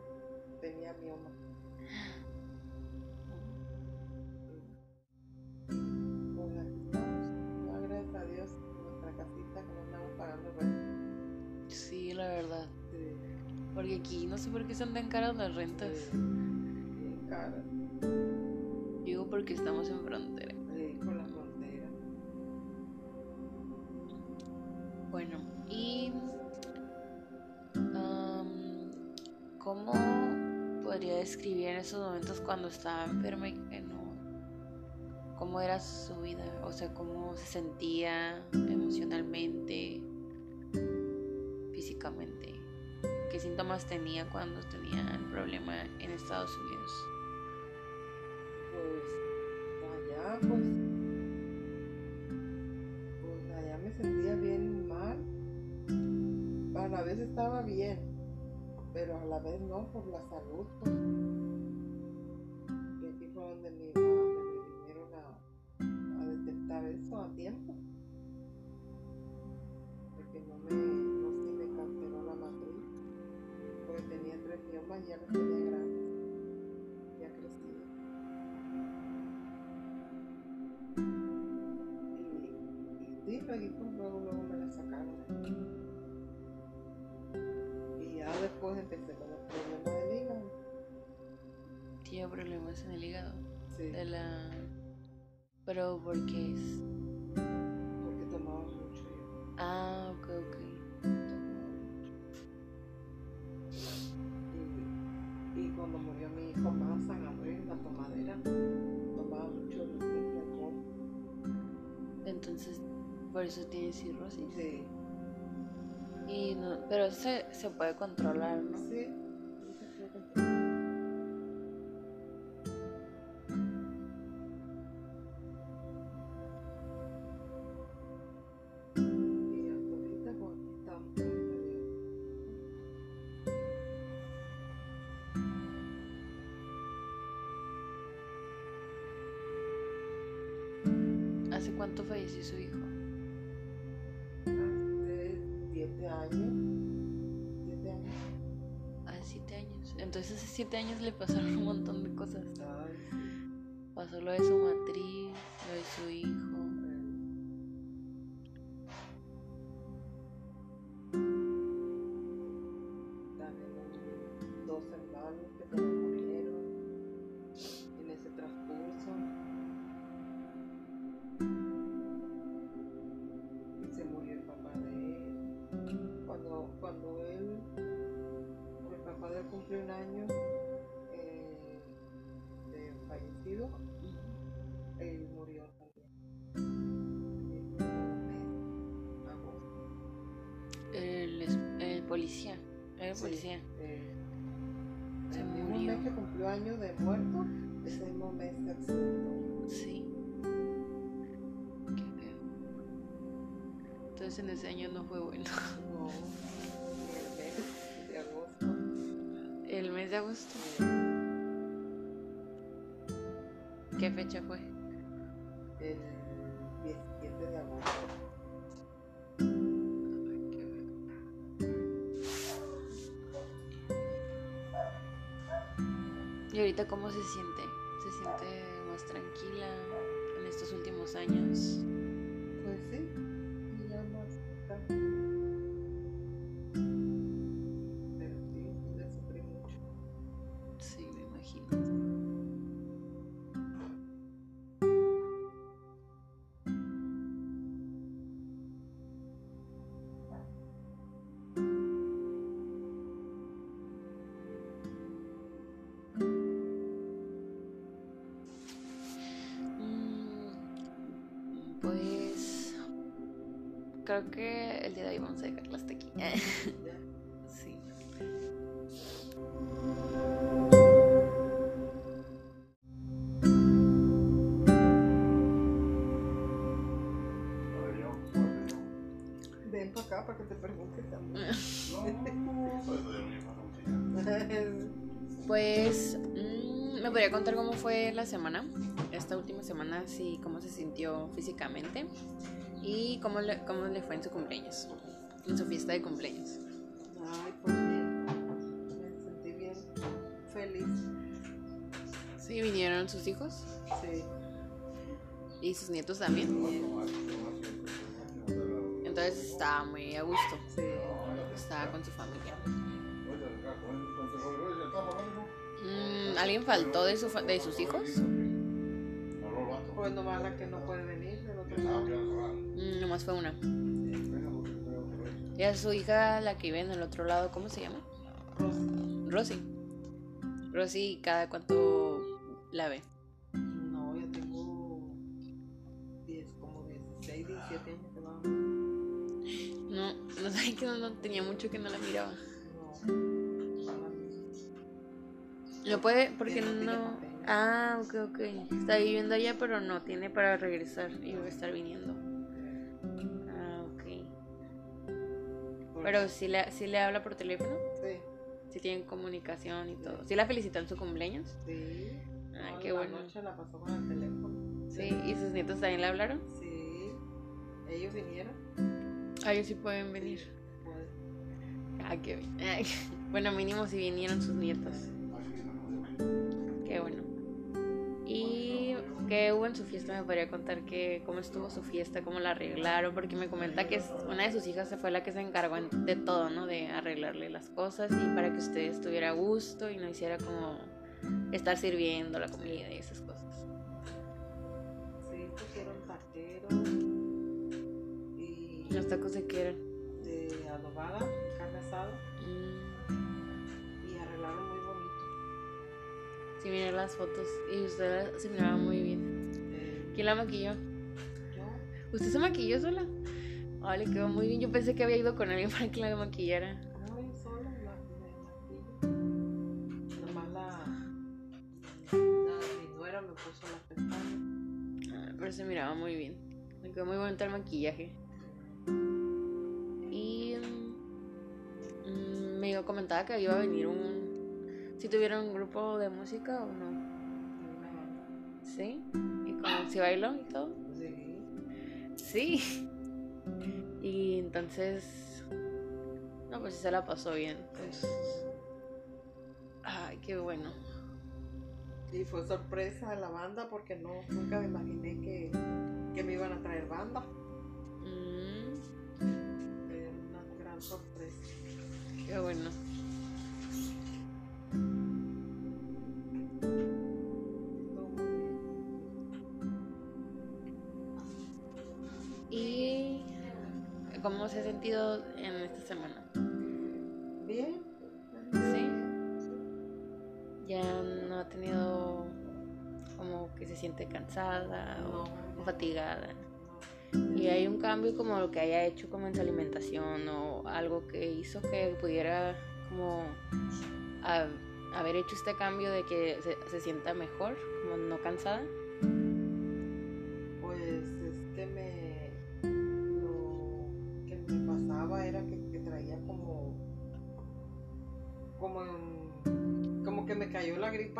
Tenía mioma. Porque aquí no sé por qué son tan caras las rentas. Bien cara. Digo porque estamos en frontera. Sí, con la frontera. Bueno, y ¿cómo podría describir en esos momentos cuando estaba enferma y que no? ¿Cómo era su vida? O sea, ¿cómo se sentía emocionalmente, físicamente? ¿Qué síntomas tenía cuando tenía el problema en Estados Unidos? Pues allá, pues, pues allá me sentía bien mal. A la vez estaba bien, pero a la vez no por la salud. ¿Tenía problemas en el hígado? Sí, De la... Pero porque es... porque tomaba mucho yo. Ah, ok, ok. Y, y cuando murió mi hijo más, agarré la tomadera. Tomaba mucho el alcohol. Entonces, por eso tiene cirrosis. Sí, Y no, pero se, se puede controlar, ¿no? sí, pasaron un montón de cosas. Ay, sí. Pasó lo de su matriz, lo de su hijo. También dos hermanos que se murieron en ese transcurso. Y se murió el papá de él. Cuando, cuando él, el papá de él cumplió un año policía. Era Sí, policía. eh, Se el mismo murió. mes que cumplió años de muerto, ese mismo mes se accidentó. Sí. Qué feo. Entonces en ese año no fue bueno. No, el mes de agosto. El mes de agosto. ¿Qué fecha fue? ¿Y ahorita cómo se siente? Sí. Ven para acá para que te pregunte también. Pues mm, me podría contar cómo fue la semana. esta última semana si cómo se sintió físicamente y cómo le, cómo le fue en su cumpleaños, en su fiesta de cumpleaños. Ay, pues bien. Me sentí bien feliz. Sí, vinieron sus hijos Sí. y sus nietos también. Entonces estaba muy a gusto. Sí. Estaba con su familia. Mm, ¿Alguien faltó de, su, fa- de sus hijos? Pues nomás la que no puede venir del otro lado. Mm, nomás fue una. Y a su hija, la que vive en el otro lado, ¿cómo se llama? Rosy. Rosy. Rosy, ¿cada cuánto la ve? No, ya tengo 10, como 16, 17 años no. No, no sé que no, no tenía mucho que no la miraba. No. puede, porque no. Ah, ok, ok. Está viviendo allá, pero no tiene para regresar y va a estar viniendo. Pero sí le, sí le habla por teléfono, Sí, sí tienen comunicación y todo. Sí la felicitó en su cumpleaños. sí. Ay, No, qué la bueno. noche la pasó con el teléfono. Sí, y sus nietos también le hablaron. Sí. Ellos vinieron. Ah, ellos sí pueden venir. Pues, Ah, qué bien. Bueno, mínimo si vinieron sus nietos. Qué bueno. ¿Y qué hubo en su fiesta? ¿Me podría contar que, cómo estuvo su fiesta? ¿Cómo la arreglaron? Porque me comenta que una de sus hijas se fue la que se encargó en- de todo, ¿no? De arreglarle las cosas y para que usted estuviera a gusto y no hiciera como estar sirviendo la comida y esas cosas. sí, pusieron taqueros y Los tacos de qué eran. de adobada, carne asada sí, miré las fotos y usted se miraba muy bien. ¿Quién la maquilló? yo, ¿Usted se maquilló sola? Ay, le quedó muy bien. Yo pensé que había ido con alguien para que la maquillara. no, yo sola la, maquillo. Nomás la, mi nuera me puso las pestañas. Ah, pero se miraba muy bien. Me quedó muy bonito el maquillaje. Y mm, me comentaba que iba a venir un... Si tuviera un grupo de música o no. ¿Sí? ¿Y con si bailó y todo? Sí. Sí. Y entonces... No, pues se la pasó bien. Pues... Ay, qué bueno. Y fue sorpresa de la banda porque no, nunca me imaginé que, que me iban a traer banda. Mm, Fue una gran sorpresa. qué bueno. Cómo se ha sentido en esta semana? Bien. ¿Sí? Ya no ha tenido como que se siente cansada o, fatigada. Y hay un cambio como lo que haya hecho como en su alimentación o algo que hizo que pudiera como a- haber hecho este cambio de que se, se sienta mejor, como no cansada.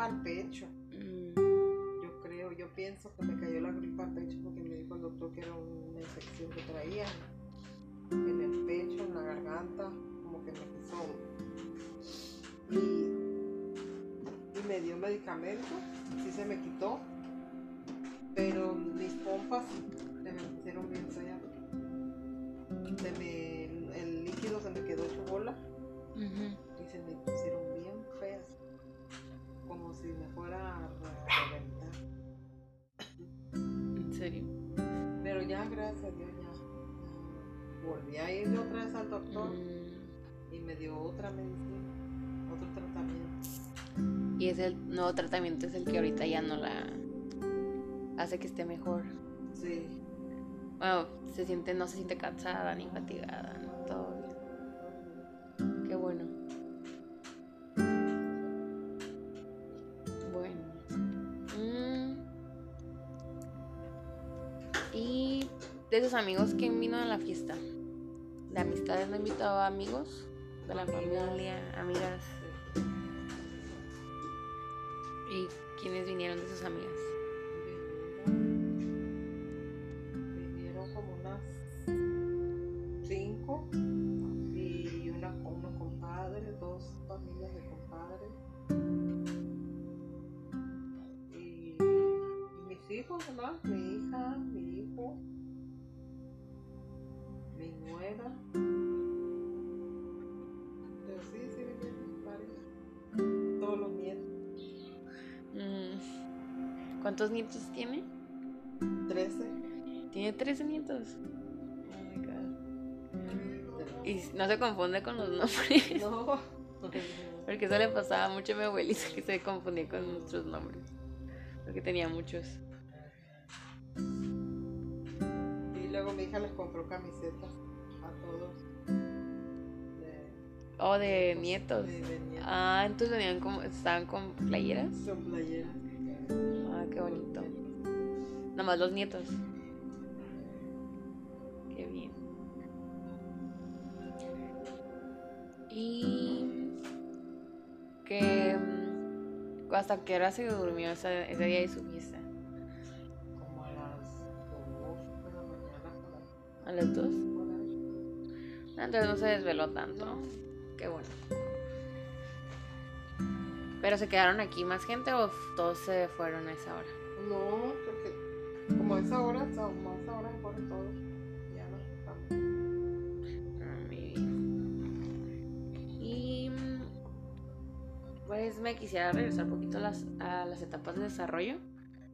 Al pecho. Mm, Yo creo, yo pienso que me cayó la gripa al pecho porque me dijo el doctor que era una infección que traía en el pecho, en la garganta, como que me quiso. Y, y me dio medicamento, sí se me quitó, pero mis pompas se me pusieron bien feas. Se me, el líquido se me quedó hecho bola ujú. y se me ya, gracias a Dios, ya, volví a ir otra vez al doctor Mm, y me dio otra medicina, otro tratamiento. Y es el nuevo tratamiento, es el que ahorita ya no la hace que esté mejor. Sí. Bueno, se siente, no se siente cansada ni fatigada, de sus amigos, ¿quién vino a la fiesta? De amistades no invitaba amigos, de la familia, amigas. ¿Y quiénes vinieron de sus amigas? Vinieron como unas cinco y una, unos compadres, dos familias de compadres. Y mis hijos, ¿verdad? Mi hija, Pero sí, sí. Todos los nietos. Mm. ¿Cuántos nietos tiene? Trece. Tiene 13 nietos. Oh my god. Y no se confunde con los nombres. No. Porque eso le pasaba mucho a mi abuelito que se confundía con nuestros nombres. Porque tenía muchos. Y luego mi hija les compró camisetas todos. De, oh, de, nietos. Ah, entonces venían como, estaban con playeras. Con playeras. Ah, qué bonito. Nada más los nietos. Qué bien. Y que mm, hasta qué hora se durmió ese, día de su fiesta. Como a las 2 de la mañana. ¿A las 2? Entonces no se desveló tanto. Qué bueno. Pero se quedaron aquí más gente o todos se fueron a esa hora. No, porque como a esa hora, como a esa hora fueron todos. Ya no estamos. Ah. Y pues me quisiera regresar un poquito a las, a las etapas de desarrollo.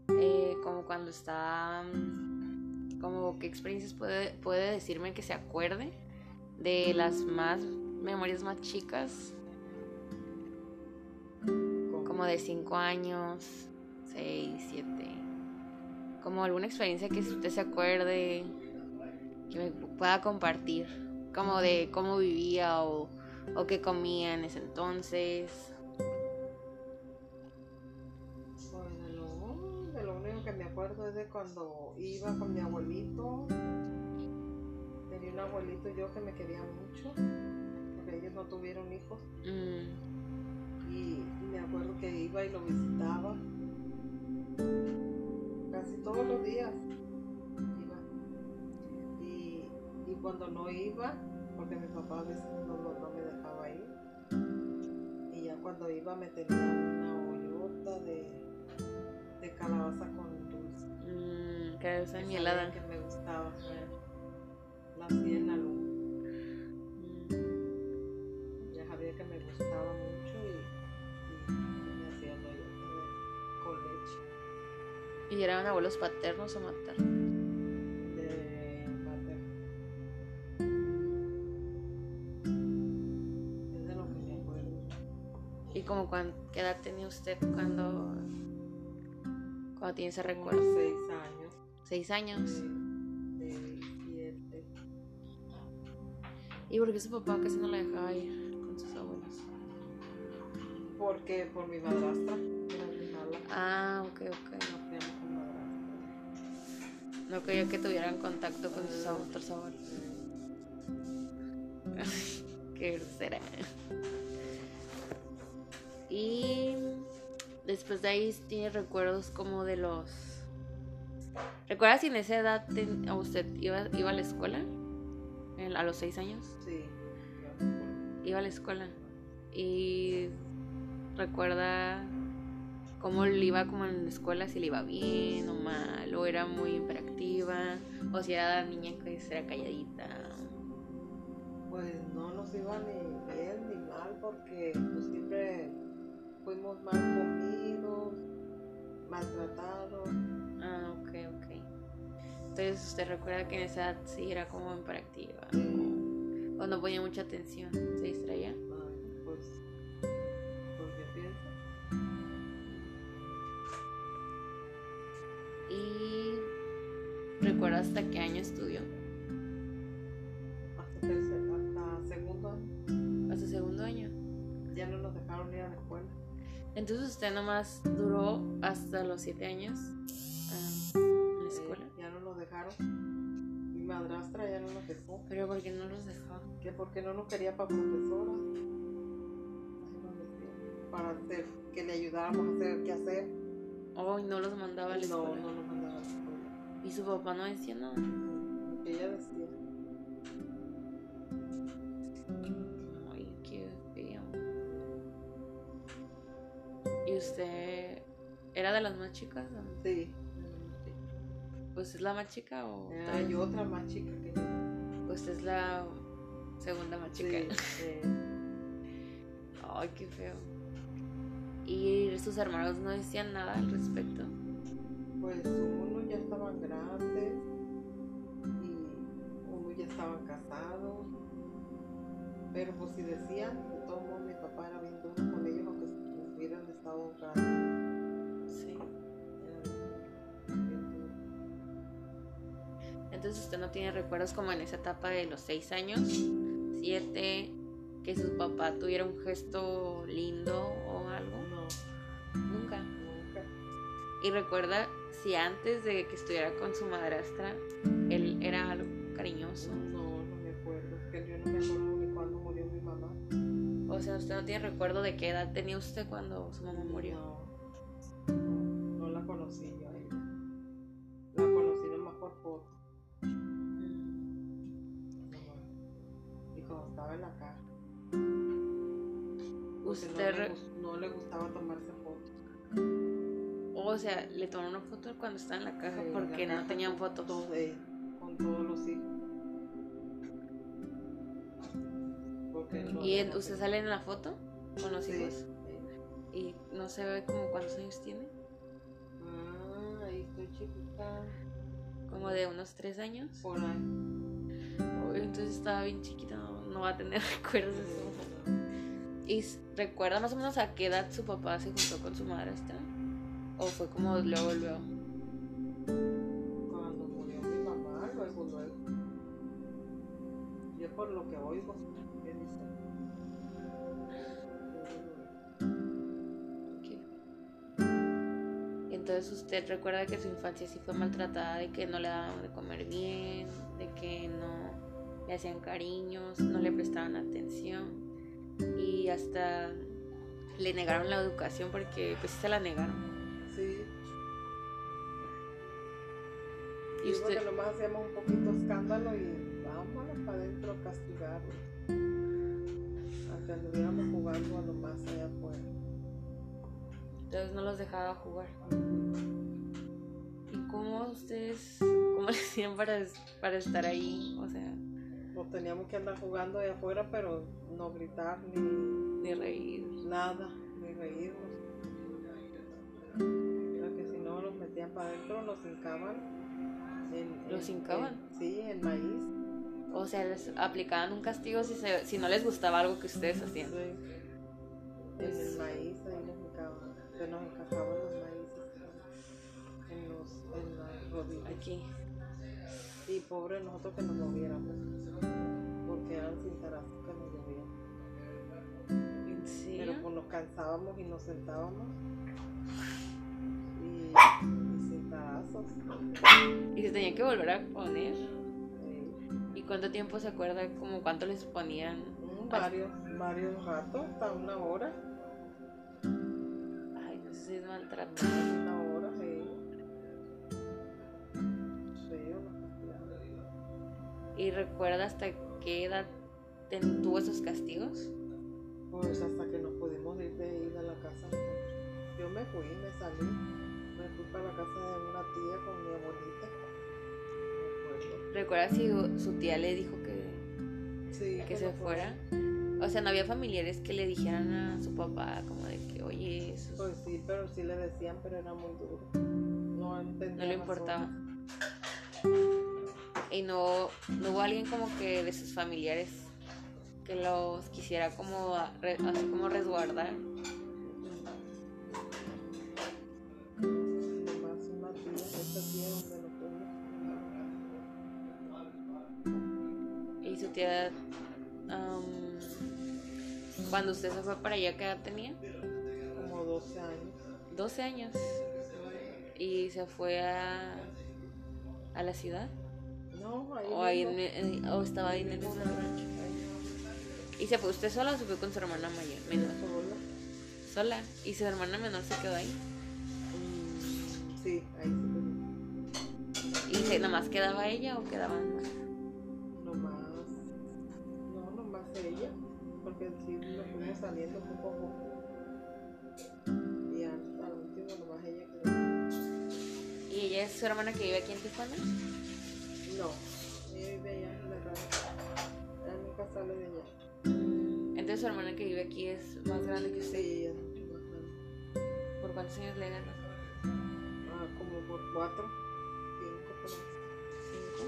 Eh, como cuando está. mm, Como qué experiencias puede, puede decirme que se acuerde de las más memorias más chicas, como de 5 años, 6, 7. Como alguna experiencia que usted se acuerde, que me pueda compartir, como de cómo vivía o, o qué comía en ese entonces. Pues de lo, de lo único que me acuerdo es de cuando iba con mi abuelito. Tenía un abuelito yo que me quería mucho, porque ellos no tuvieron hijos. Mm, Y me acuerdo que iba y lo visitaba. Casi todos los días iba. Y, y cuando no iba, porque mi papá a veces no, no me dejaba ir. Y ya cuando iba me tenía una hoyota de, de calabaza con dulce. mm, que me gustaba. En la luz. Mm, Ya sabía que me gustaba mucho y, y me hacía con leche. ¿Y eran abuelos paternos o maternos? de mater. Es de lo que me acuerdo. ¿Y como cuán- qué edad tenía usted cuando, cuando tiene ese Como recuerdo? seis años. ¿Seis años? ¿Y por qué su papá casi no la dejaba ir con sus abuelos? Porque por mi madrastra. Era mi mala. Ah, ok, ok. No quería que tuvieran contacto con sus otros abuelos. Qué grosera. Y después de ahí tiene recuerdos como de los... ¿Recuerda si en esa edad ten- a usted iba, iba a la escuela? A los seis años. Sí. Iba a la escuela. Y recuerda cómo le iba como en la escuela, si le iba bien o mal, o era muy hiperactiva, o si era niña que era calladita. Pues no nos iba ni bien ni mal porque pues, siempre fuimos mal comidos, maltratados. Ah, ok, ok. Entonces usted recuerda que en esa edad sí era como hiperactiva. Sí. O no ponía mucha atención, se distraía. Ay, pues, pues yo pienso. Y recuerda hasta qué año estudió. Hasta, tercer, hasta segundo año Hasta segundo año. ya no nos dejaron ir a la escuela. Entonces usted nomás duró hasta los siete años dejaron. Mi madrastra ya no nos dejó. Pero ¿por qué no los dejó? Que porque no nos quería para profesora. Nos. Para hacer, que le ayudáramos a hacer qué hacer. Oh, y no los mandaba a la No, escuela. no nos mandaba a la escuela. Y su papá no decía nada. Lo que ella decía. Ay, qué feo. ¿Y usted era de las más chicas? no? Sí. ¿Pues es la más chica o...? Hay otra más chica que yo. Pues es la segunda más chica. Sí, sí. Ay, qué feo. ¿Y sus hermanos no decían nada al respecto? Pues unos ya estaban grandes y unos ya estaban casados. Pero pues si decían, de todos modos mi papá era bien duro con ellos, aunque hubieran estado grandes. Entonces usted no tiene recuerdos como en esa etapa de los seis años, siete, que su papá tuviera un gesto lindo o algo. No, Nunca. nunca. Y recuerda si antes de que estuviera con su madrastra, él era algo cariñoso. No, no me acuerdo. Que yo no me acuerdo ni cuándo murió mi mamá. O sea, usted no tiene recuerdo de qué edad tenía usted cuando su mamá murió. No, no, no la conocí yo a ella. La conocí nomás por foto. La. Porque Usted, no, le, no gustaba tomarse fotos. o sea, le tomó una foto cuando estaba en la caja Sí, porque la no tenían fotos. con todos los hijos. No ¿Y usted sale en la foto con los Sí, hijos? sí. ¿Y no se ve como cuántos años tiene? Ah, ahí estoy chiquita. Como de unos tres años. Por ahí. Entonces estaba bien chiquita, no, va a tener recuerdos de eso. ¿Y recuerda más o menos a qué edad su papá se juntó con su madrastra? ¿O fue como luego, luego? Cuando murió mi mamá, luego, luego. Yo por lo que oigo, ¿qué dicen? ¿Qué? Y entonces usted recuerda que su infancia sí fue maltratada, de que no le daban de comer bien, de que no le hacían cariños, no le prestaban atención y hasta le negaron la educación porque pues se la negaron. Sí. Y usted- que nomás hacíamos un poquito escándalo y vámonos para adentro a castigarlos. A que anduviéramos jugando a lo más allá afuera. Entonces no los dejaba jugar. ¿Y cómo ustedes, cómo le hacían para, para estar ahí? O sea, Nos teníamos que andar jugando allá afuera, pero no gritar ni de reír. nada, ni reírnos. Era que si no nos metían para adentro, nos hincaban. En, ¿Los en- hincaban? en- sí, en maíz. O sea, les aplicaban un castigo si, se- si no les gustaba algo que ustedes hacían. Sí. En el maíz, ahí nos hincaban. Se nos encajaban los maíces en, los, en las rodillas. Aquí. Y pobre nosotros que nos moviéramos. Porque eran cintarazos que nos movían. ¿En serio? Pero pues nos cansábamos y nos sentábamos. Y, y cintarazos. Y se tenía que volver a poner. Sí. ¿Y cuánto tiempo se acuerda? Como cuánto les ponían? Mm, varios, varios ratos, hasta una hora. Ay, no sé si es maltrato. Una hora, sí. ¿Y recuerda hasta qué edad tuvo esos castigos? Pues hasta que nos pudimos ir de ahí de la casa. Yo me fui, me salí. Me fui para la casa de una tía con mi abuelita. Me acuerdo. ¿Recuerda si su tía le dijo que, Sí, que se fuera? O sea, no había familiares que le dijeran a su papá como de que, oye, eso Pues sí, pero sí le decían, pero era muy duro. No entendía. no le importaba. Y no, no hubo alguien como que de sus familiares que los quisiera como, así como resguardar. Y su tía, am, cuando usted se fue para allá, ¿qué edad tenía? Como 12 años. 12 años. Y se fue a, a la ciudad. No, ahí. O, ahí mismo. en- en- o estaba ahí en el mismo rancho. ¿Y se fue usted sola o se fue con su hermana mayor, menor? Sola. ¿Y su hermana menor se quedó ahí? Mm, Sí, ahí sí. ¿Y se, nomás quedaba ella o quedaban más? Nomás. No, nomás ella. Porque sí nos fuimos saliendo poco a poco. Y el último nomás ella quedó. ¿Y ella es su hermana que vive aquí en Tijuana? No, ella vive allá en la radio. Ella nunca sale de allá. Entonces su hermana que vive aquí es más grande que usted. Sí, ella es mucho más grande. ¿Por cuántos años le gana? Ah, como por cuatro, cinco por. ¿Cinco?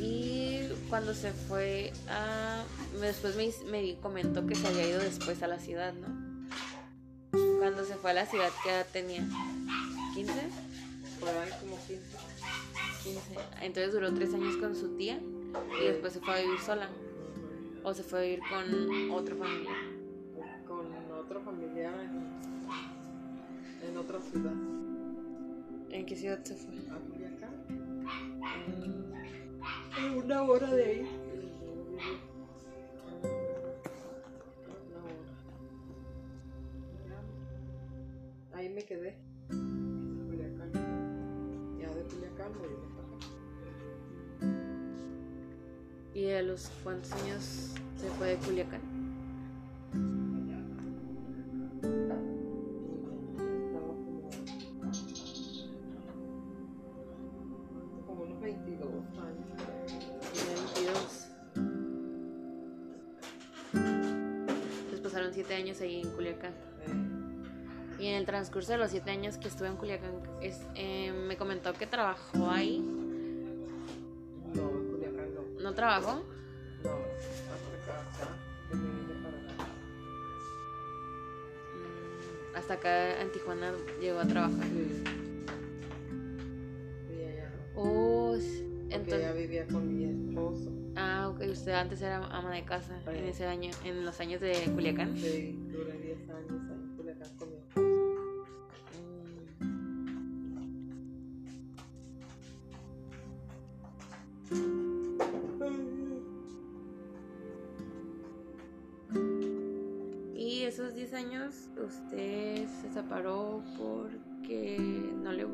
Y cuando se fue a... Después me, me comentó que se había ido después a la ciudad, ¿no? Cuando se fue a la ciudad, ¿qué edad tenía? ¿15? Por ahí como quince. 15. Entonces duró tres años con su tía y después se fue a vivir sola. O se fue a vivir con otra familia. Con otro familiar en, en otra ciudad. ¿En qué ciudad se fue? A Culiacán. A una hora de ahí. Ahí me quedé. En Culiacán. Ya de Culiacán para acá. ¿Y a los cuántos años se fue de Culiacán? Como. Unos 22 años. Tenía 22. Entonces pasaron siete años ahí en Culiacán. Y en el transcurso de los siete años que estuve en Culiacán, es, eh, me comentó que trabajó ahí. no, en Culiacán no. ¿No trabajó? No, hasta acá. Mm, Hasta acá en Tijuana llegó a trabajar. Sí. Oh, entonces... ella vivía con mi esposo. Ah, ok, usted antes era ama de casa en ese año, en los años de Culiacán. Sí,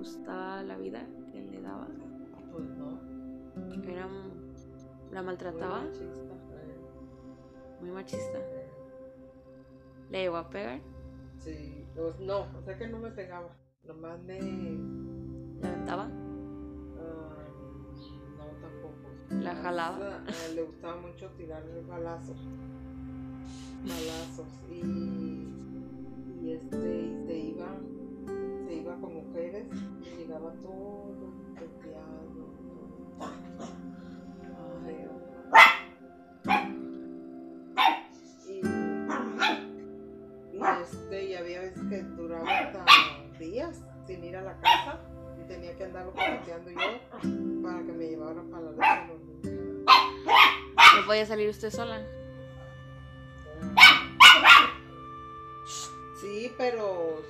gustaba la vida que él le daba. Pues no. Era, la muy maltrataba, machista, muy machista. eh, Le llegó a pegar, Sí, pues no, o sea que no me pegaba. Nomás me. le aventaba. ah, no, tampoco. La jalaba. Ah, le gustaba mucho tirarme balazos. Balazos. Y, y este, y se iba, iba con mujeres y llegaba todo. Ay, y, y este, y había veces que duraba hasta días sin ir a la casa y tenía que andarlo pateando yo para que me llevara para la leche los niños. No podía salir usted sola. Sí, pero.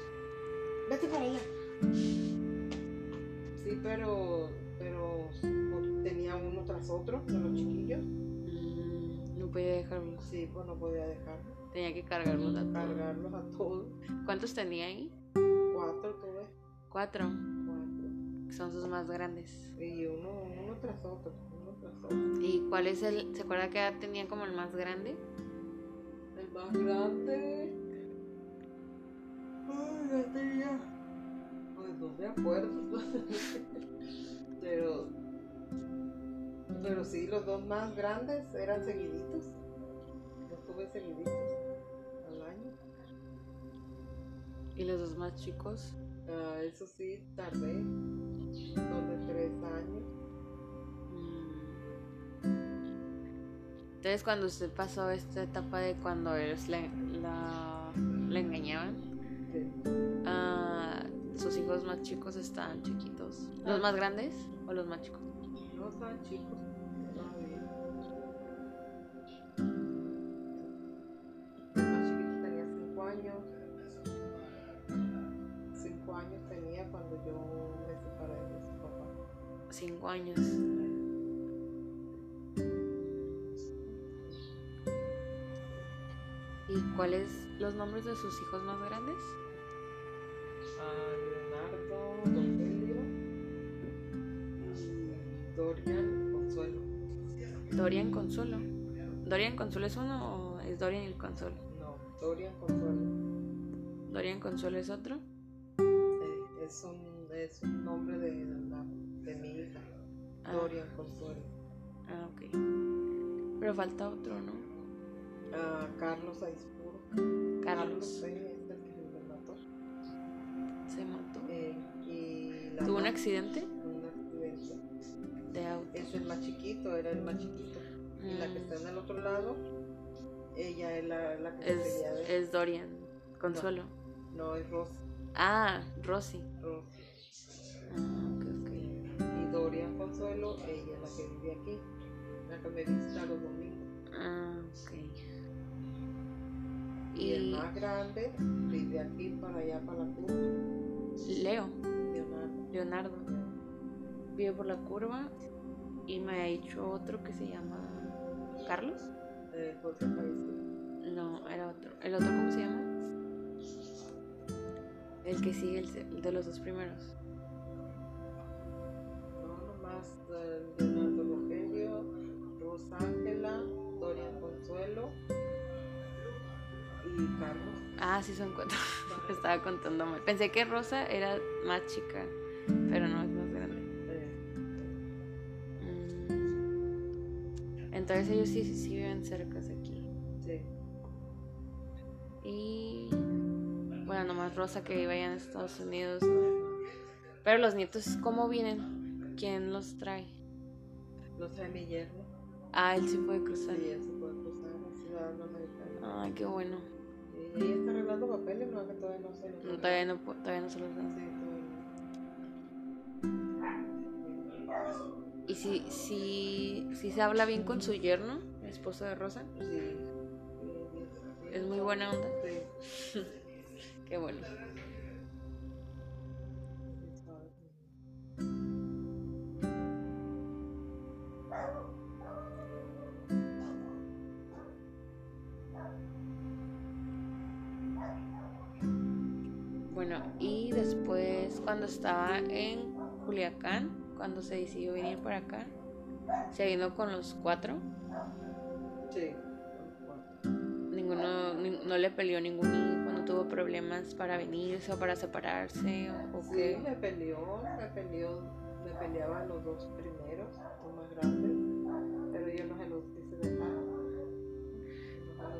Vete para allá. Sí, pero. Pero. tenía uno tras otro de los chiquillos. Mm, No podía dejarlos. Sí, pues no podía dejar. Tenía que cargarlos a todos. Cargarlos a todos. ¿Cuántos tenía ahí? Cuatro tuve. Cuatro. Cuatro. Son sus más grandes. Y uno, uno tras otro. Uno tras otro. ¿Y cuál es el? ¿Se acuerda que edad tenía como el más grande? El más grande. Ay, ya tenía. Pues no me acuerdo. pero. Pero sí, los dos más grandes eran seguiditos. Los tuve seguiditos al año. ¿Y los dos más chicos? Ah, eso sí, tardé. Son de tres años. Mm. Entonces, cuando usted pasó esta etapa de cuando ellos le, la, le engañaban, Sí. Sus hijos más chicos estaban chiquitos. ¿Los Ah. más grandes o los más chicos? No estaban chicos. más chiquito tenía cinco años. Cinco años tenía cuando yo me separé de su papá. Cinco años. ¿Y cuáles los nombres de sus hijos más grandes? Dorian Consuelo. ¿Dorian Consuelo es uno o es Dorian el Consuelo? No, Dorian Consuelo. Dorian Consuelo es otro. Eh, es, un, es un nombre de, de mi hija. Ah. Dorian Consuelo. Ah, ok. Pero falta otro, ¿no? Ah, Carlos Aispuro. Carlos. sí, es el que me mató. Se mató. Eh, y la ¿Tuvo un accidente. Es el más chiquito, era el más chiquito. Y la que está en el otro lado, ella es la, la que Es, de- es Dorian Consuelo. No, es Rosy. Ah, Rosy. Rosy. Ah, ok, ok. Y Dorian Consuelo, ella es la que vive aquí. La que me visita los domingos. Ah, ok. Y el más grande vive aquí para allá, para la curva. Leo, Leonardo. Leonardo, vive por la curva y me ha dicho otro que se llama Carlos. Eh. No, era otro. ¿El otro cómo se llama? El que sigue, el, de los dos primeros. No, nomás eh, Leonardo Rogelio, Rosa Ángela, Dorian Consuelo y Carlos. Ah, sí son cuatro. Estaba contando mal. Pensé que Rosa era más chica, pero no Entonces ellos sí, sí, sí viven cerca de aquí. sí. Y bueno, nomás Rosa que vive allá en Estados Unidos. ¿no? Pero los nietos, ¿cómo vienen? ¿Quién los trae? Lo trae mi yerno. Ah, él sí puede cruzar. Sí, él se puede cruzar a ciudadano americano. Ay, qué bueno. Y ella está arreglando papeles, no, que todavía no se los No, todavía, no, todavía no se los dan. Sí, todavía ¿Y si, si, si se habla bien con su yerno, el esposo de Rosa? Sí. sí. Es muy buena onda. Sí. Qué bueno. Bueno, y después cuando estaba en Culiacán, cuando se decidió venir para acá, se vino con los cuatro. Sí. Ninguno, ni- no le peleó ningún hijo, no tuvo problemas para venirse o para separarse o, o Sí, qué. me peleó, me peleó, me peleaban los dos primeros, los más grandes, pero yo no se los quise dejar. No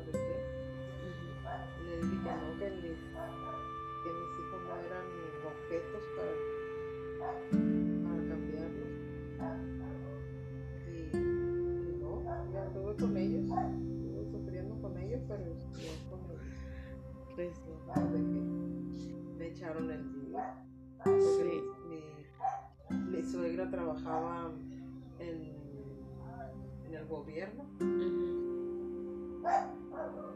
Echaron día. Porque Sí. mi, mi suegra trabajaba en, en el gobierno,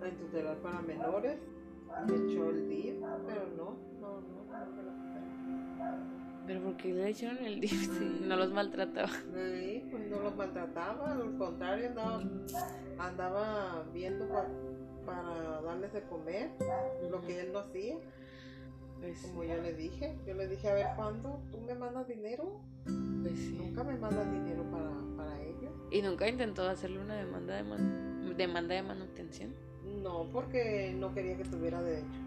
en tutelar para menores. Me echó el día, pero no, no, no, no. Pero ¿por qué le hicieron el DIF si no los maltrataba? Sí, pues no los maltrataba, al contrario, andaba, andaba viendo pa- para darles de comer lo que él no hacía. Pues, Como yo le dije, yo le dije, a ver, ¿cuándo tú me mandas dinero? pues sí. Nunca me mandas dinero para, para ellos. ¿Y nunca intentó hacerle una demanda de, man- demanda de manutención? No, porque no quería que tuviera derecho.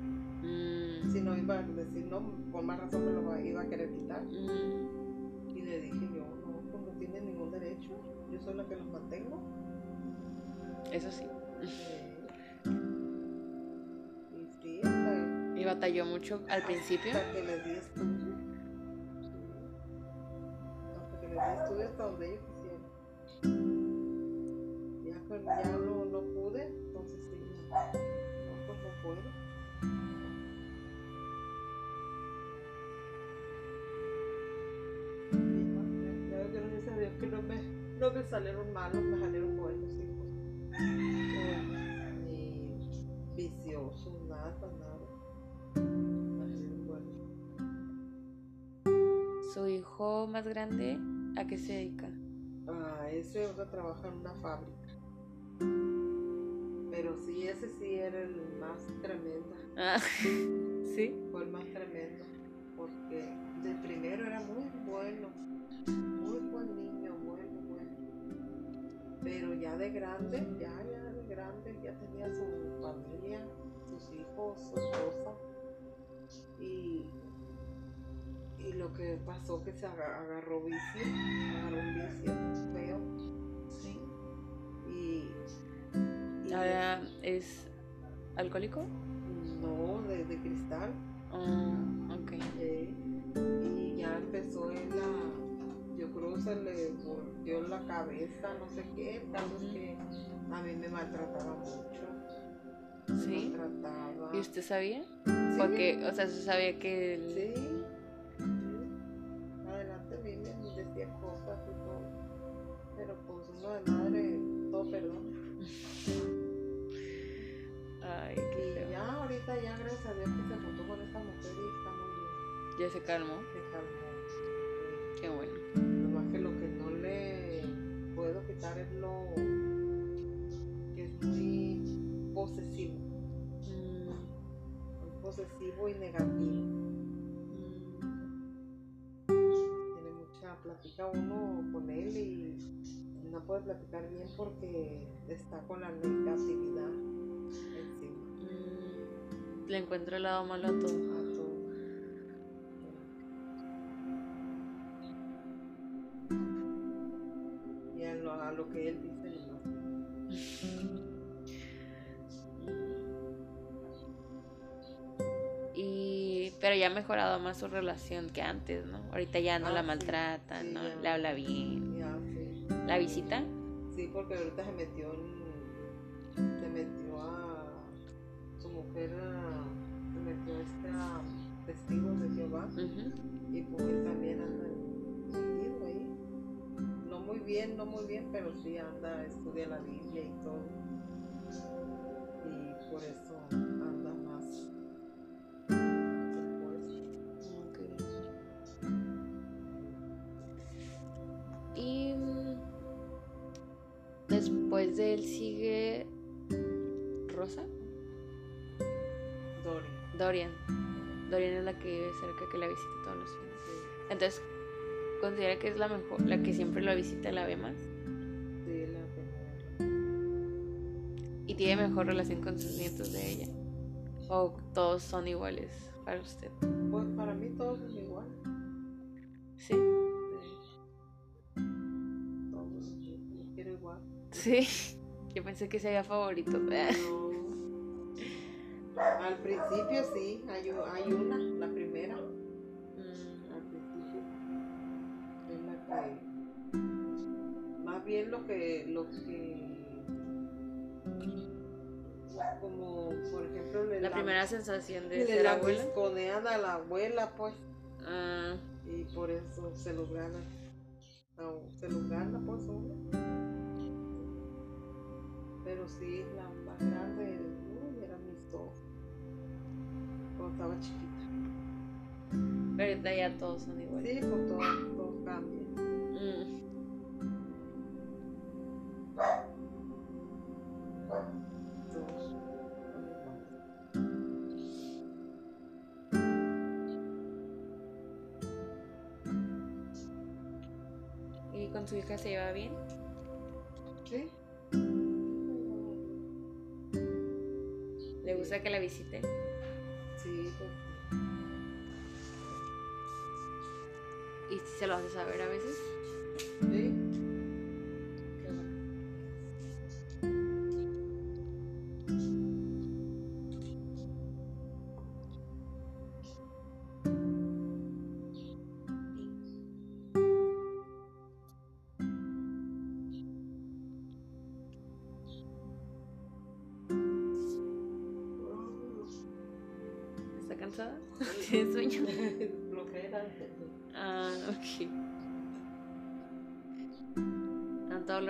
Mm, Si no iba a decir, no, por más razón me lo iba a querer quitar. mm, Y le dije yo, no, pues no tiene ningún derecho. Yo soy la que los mantengo. eso sí. Y batalló mucho al principio. hasta que les di estudio. Hasta que les di estudio hasta donde ellos quisieran. Ya, que ya no, no pude, entonces sí, no, no, pues no puedo. Gracias a Dios que no me, no me salieron malos, me salieron buenos hijos. Ni viciosos, nada, nada. Su hijo más grande, ¿a qué se dedica? Ah, ese otro trabaja en una fábrica. Pero sí, ese sí era el más tremendo. Ah, ¿Sí? Fue el más tremendo. Porque de primero era muy bueno. Muy buen niño, bueno, bueno. Pero ya de grande, ya, ya de grande, ya tenía su familia, sus hijos, su esposa. Y, y lo que pasó que se aga- agarró vicio, agarró un vicio feo. Sí. Y, y Ahora es alcohólico. no, de, de cristal. Ah, ok. eh, y ya empezó él a, yo creo se le volvió la cabeza, no sé qué, caso es que a mí me maltrataba mucho. me Sí. Maltrataba. ¿Y usted sabía? Sí. Porque, o sea, se sabía que el- Sí. De madre, todo perdona. Ay, qué Y ya ahorita ya gracias a Dios que se juntó con esta mujer y está muy bien. Ya se calmó. Se calmó. Qué bueno. Sí. Nomás que lo que no le puedo quitar es lo que es muy posesivo. Mm, Muy posesivo y negativo. mm, tiene mucha plática uno con él y no puede platicar bien porque está con la negatividad encima mm. Le encuentro el lado malo a todo. a todo. y a lo, a lo que él dice nomás. Y, pero ya ha mejorado más su relación que antes, ¿no? Ahorita ya no Ah, la maltrata, sí, ¿no? ya. Le habla bien. ¿La visita? Sí, porque ahorita se metió en, se metió a su mujer a- se metió este a testigos de Jehová y pues él también anda seguido ahí. No muy bien, no muy bien, pero sí anda, estudia la Biblia y todo. Y por eso después de él sigue Rosa, Dory. Dorian. Dorian es la que vive cerca, que la visita todos los fines. Sí, Entonces, considera que es la mejor, la que siempre la visita y la ve más. sí, la primera. Y tiene mejor relación con sus nietos de ella. O todos son iguales para usted. Pues para mí todos son igual. Sí. Yo pensé que sería favorito. No. Al principio sí, hay, hay una, la primera. Mm, Al principio es la que. Más bien lo que. Lo que como por ejemplo La la- primera sensación de ser la abuela. a la abuela pues Ah, y por eso se los gana No, se los gana pues uno pero sí la más grande uy, eran mis dos cuando estaba chiquita pero ahorita ya todos son iguales. sí pues todo, todo cambia Mm, todos son iguales. ¿Y con su hija se lleva bien? Gusta que la visite? sí pues ¿Y si se lo hace saber a veces?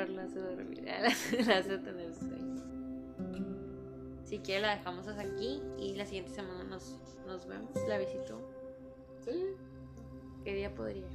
Hace dormir, la hace, la hace tener sueño. Si quiere la dejamos hasta aquí y la siguiente semana nos, nos vemos. La visito. sí ¿Qué día podría?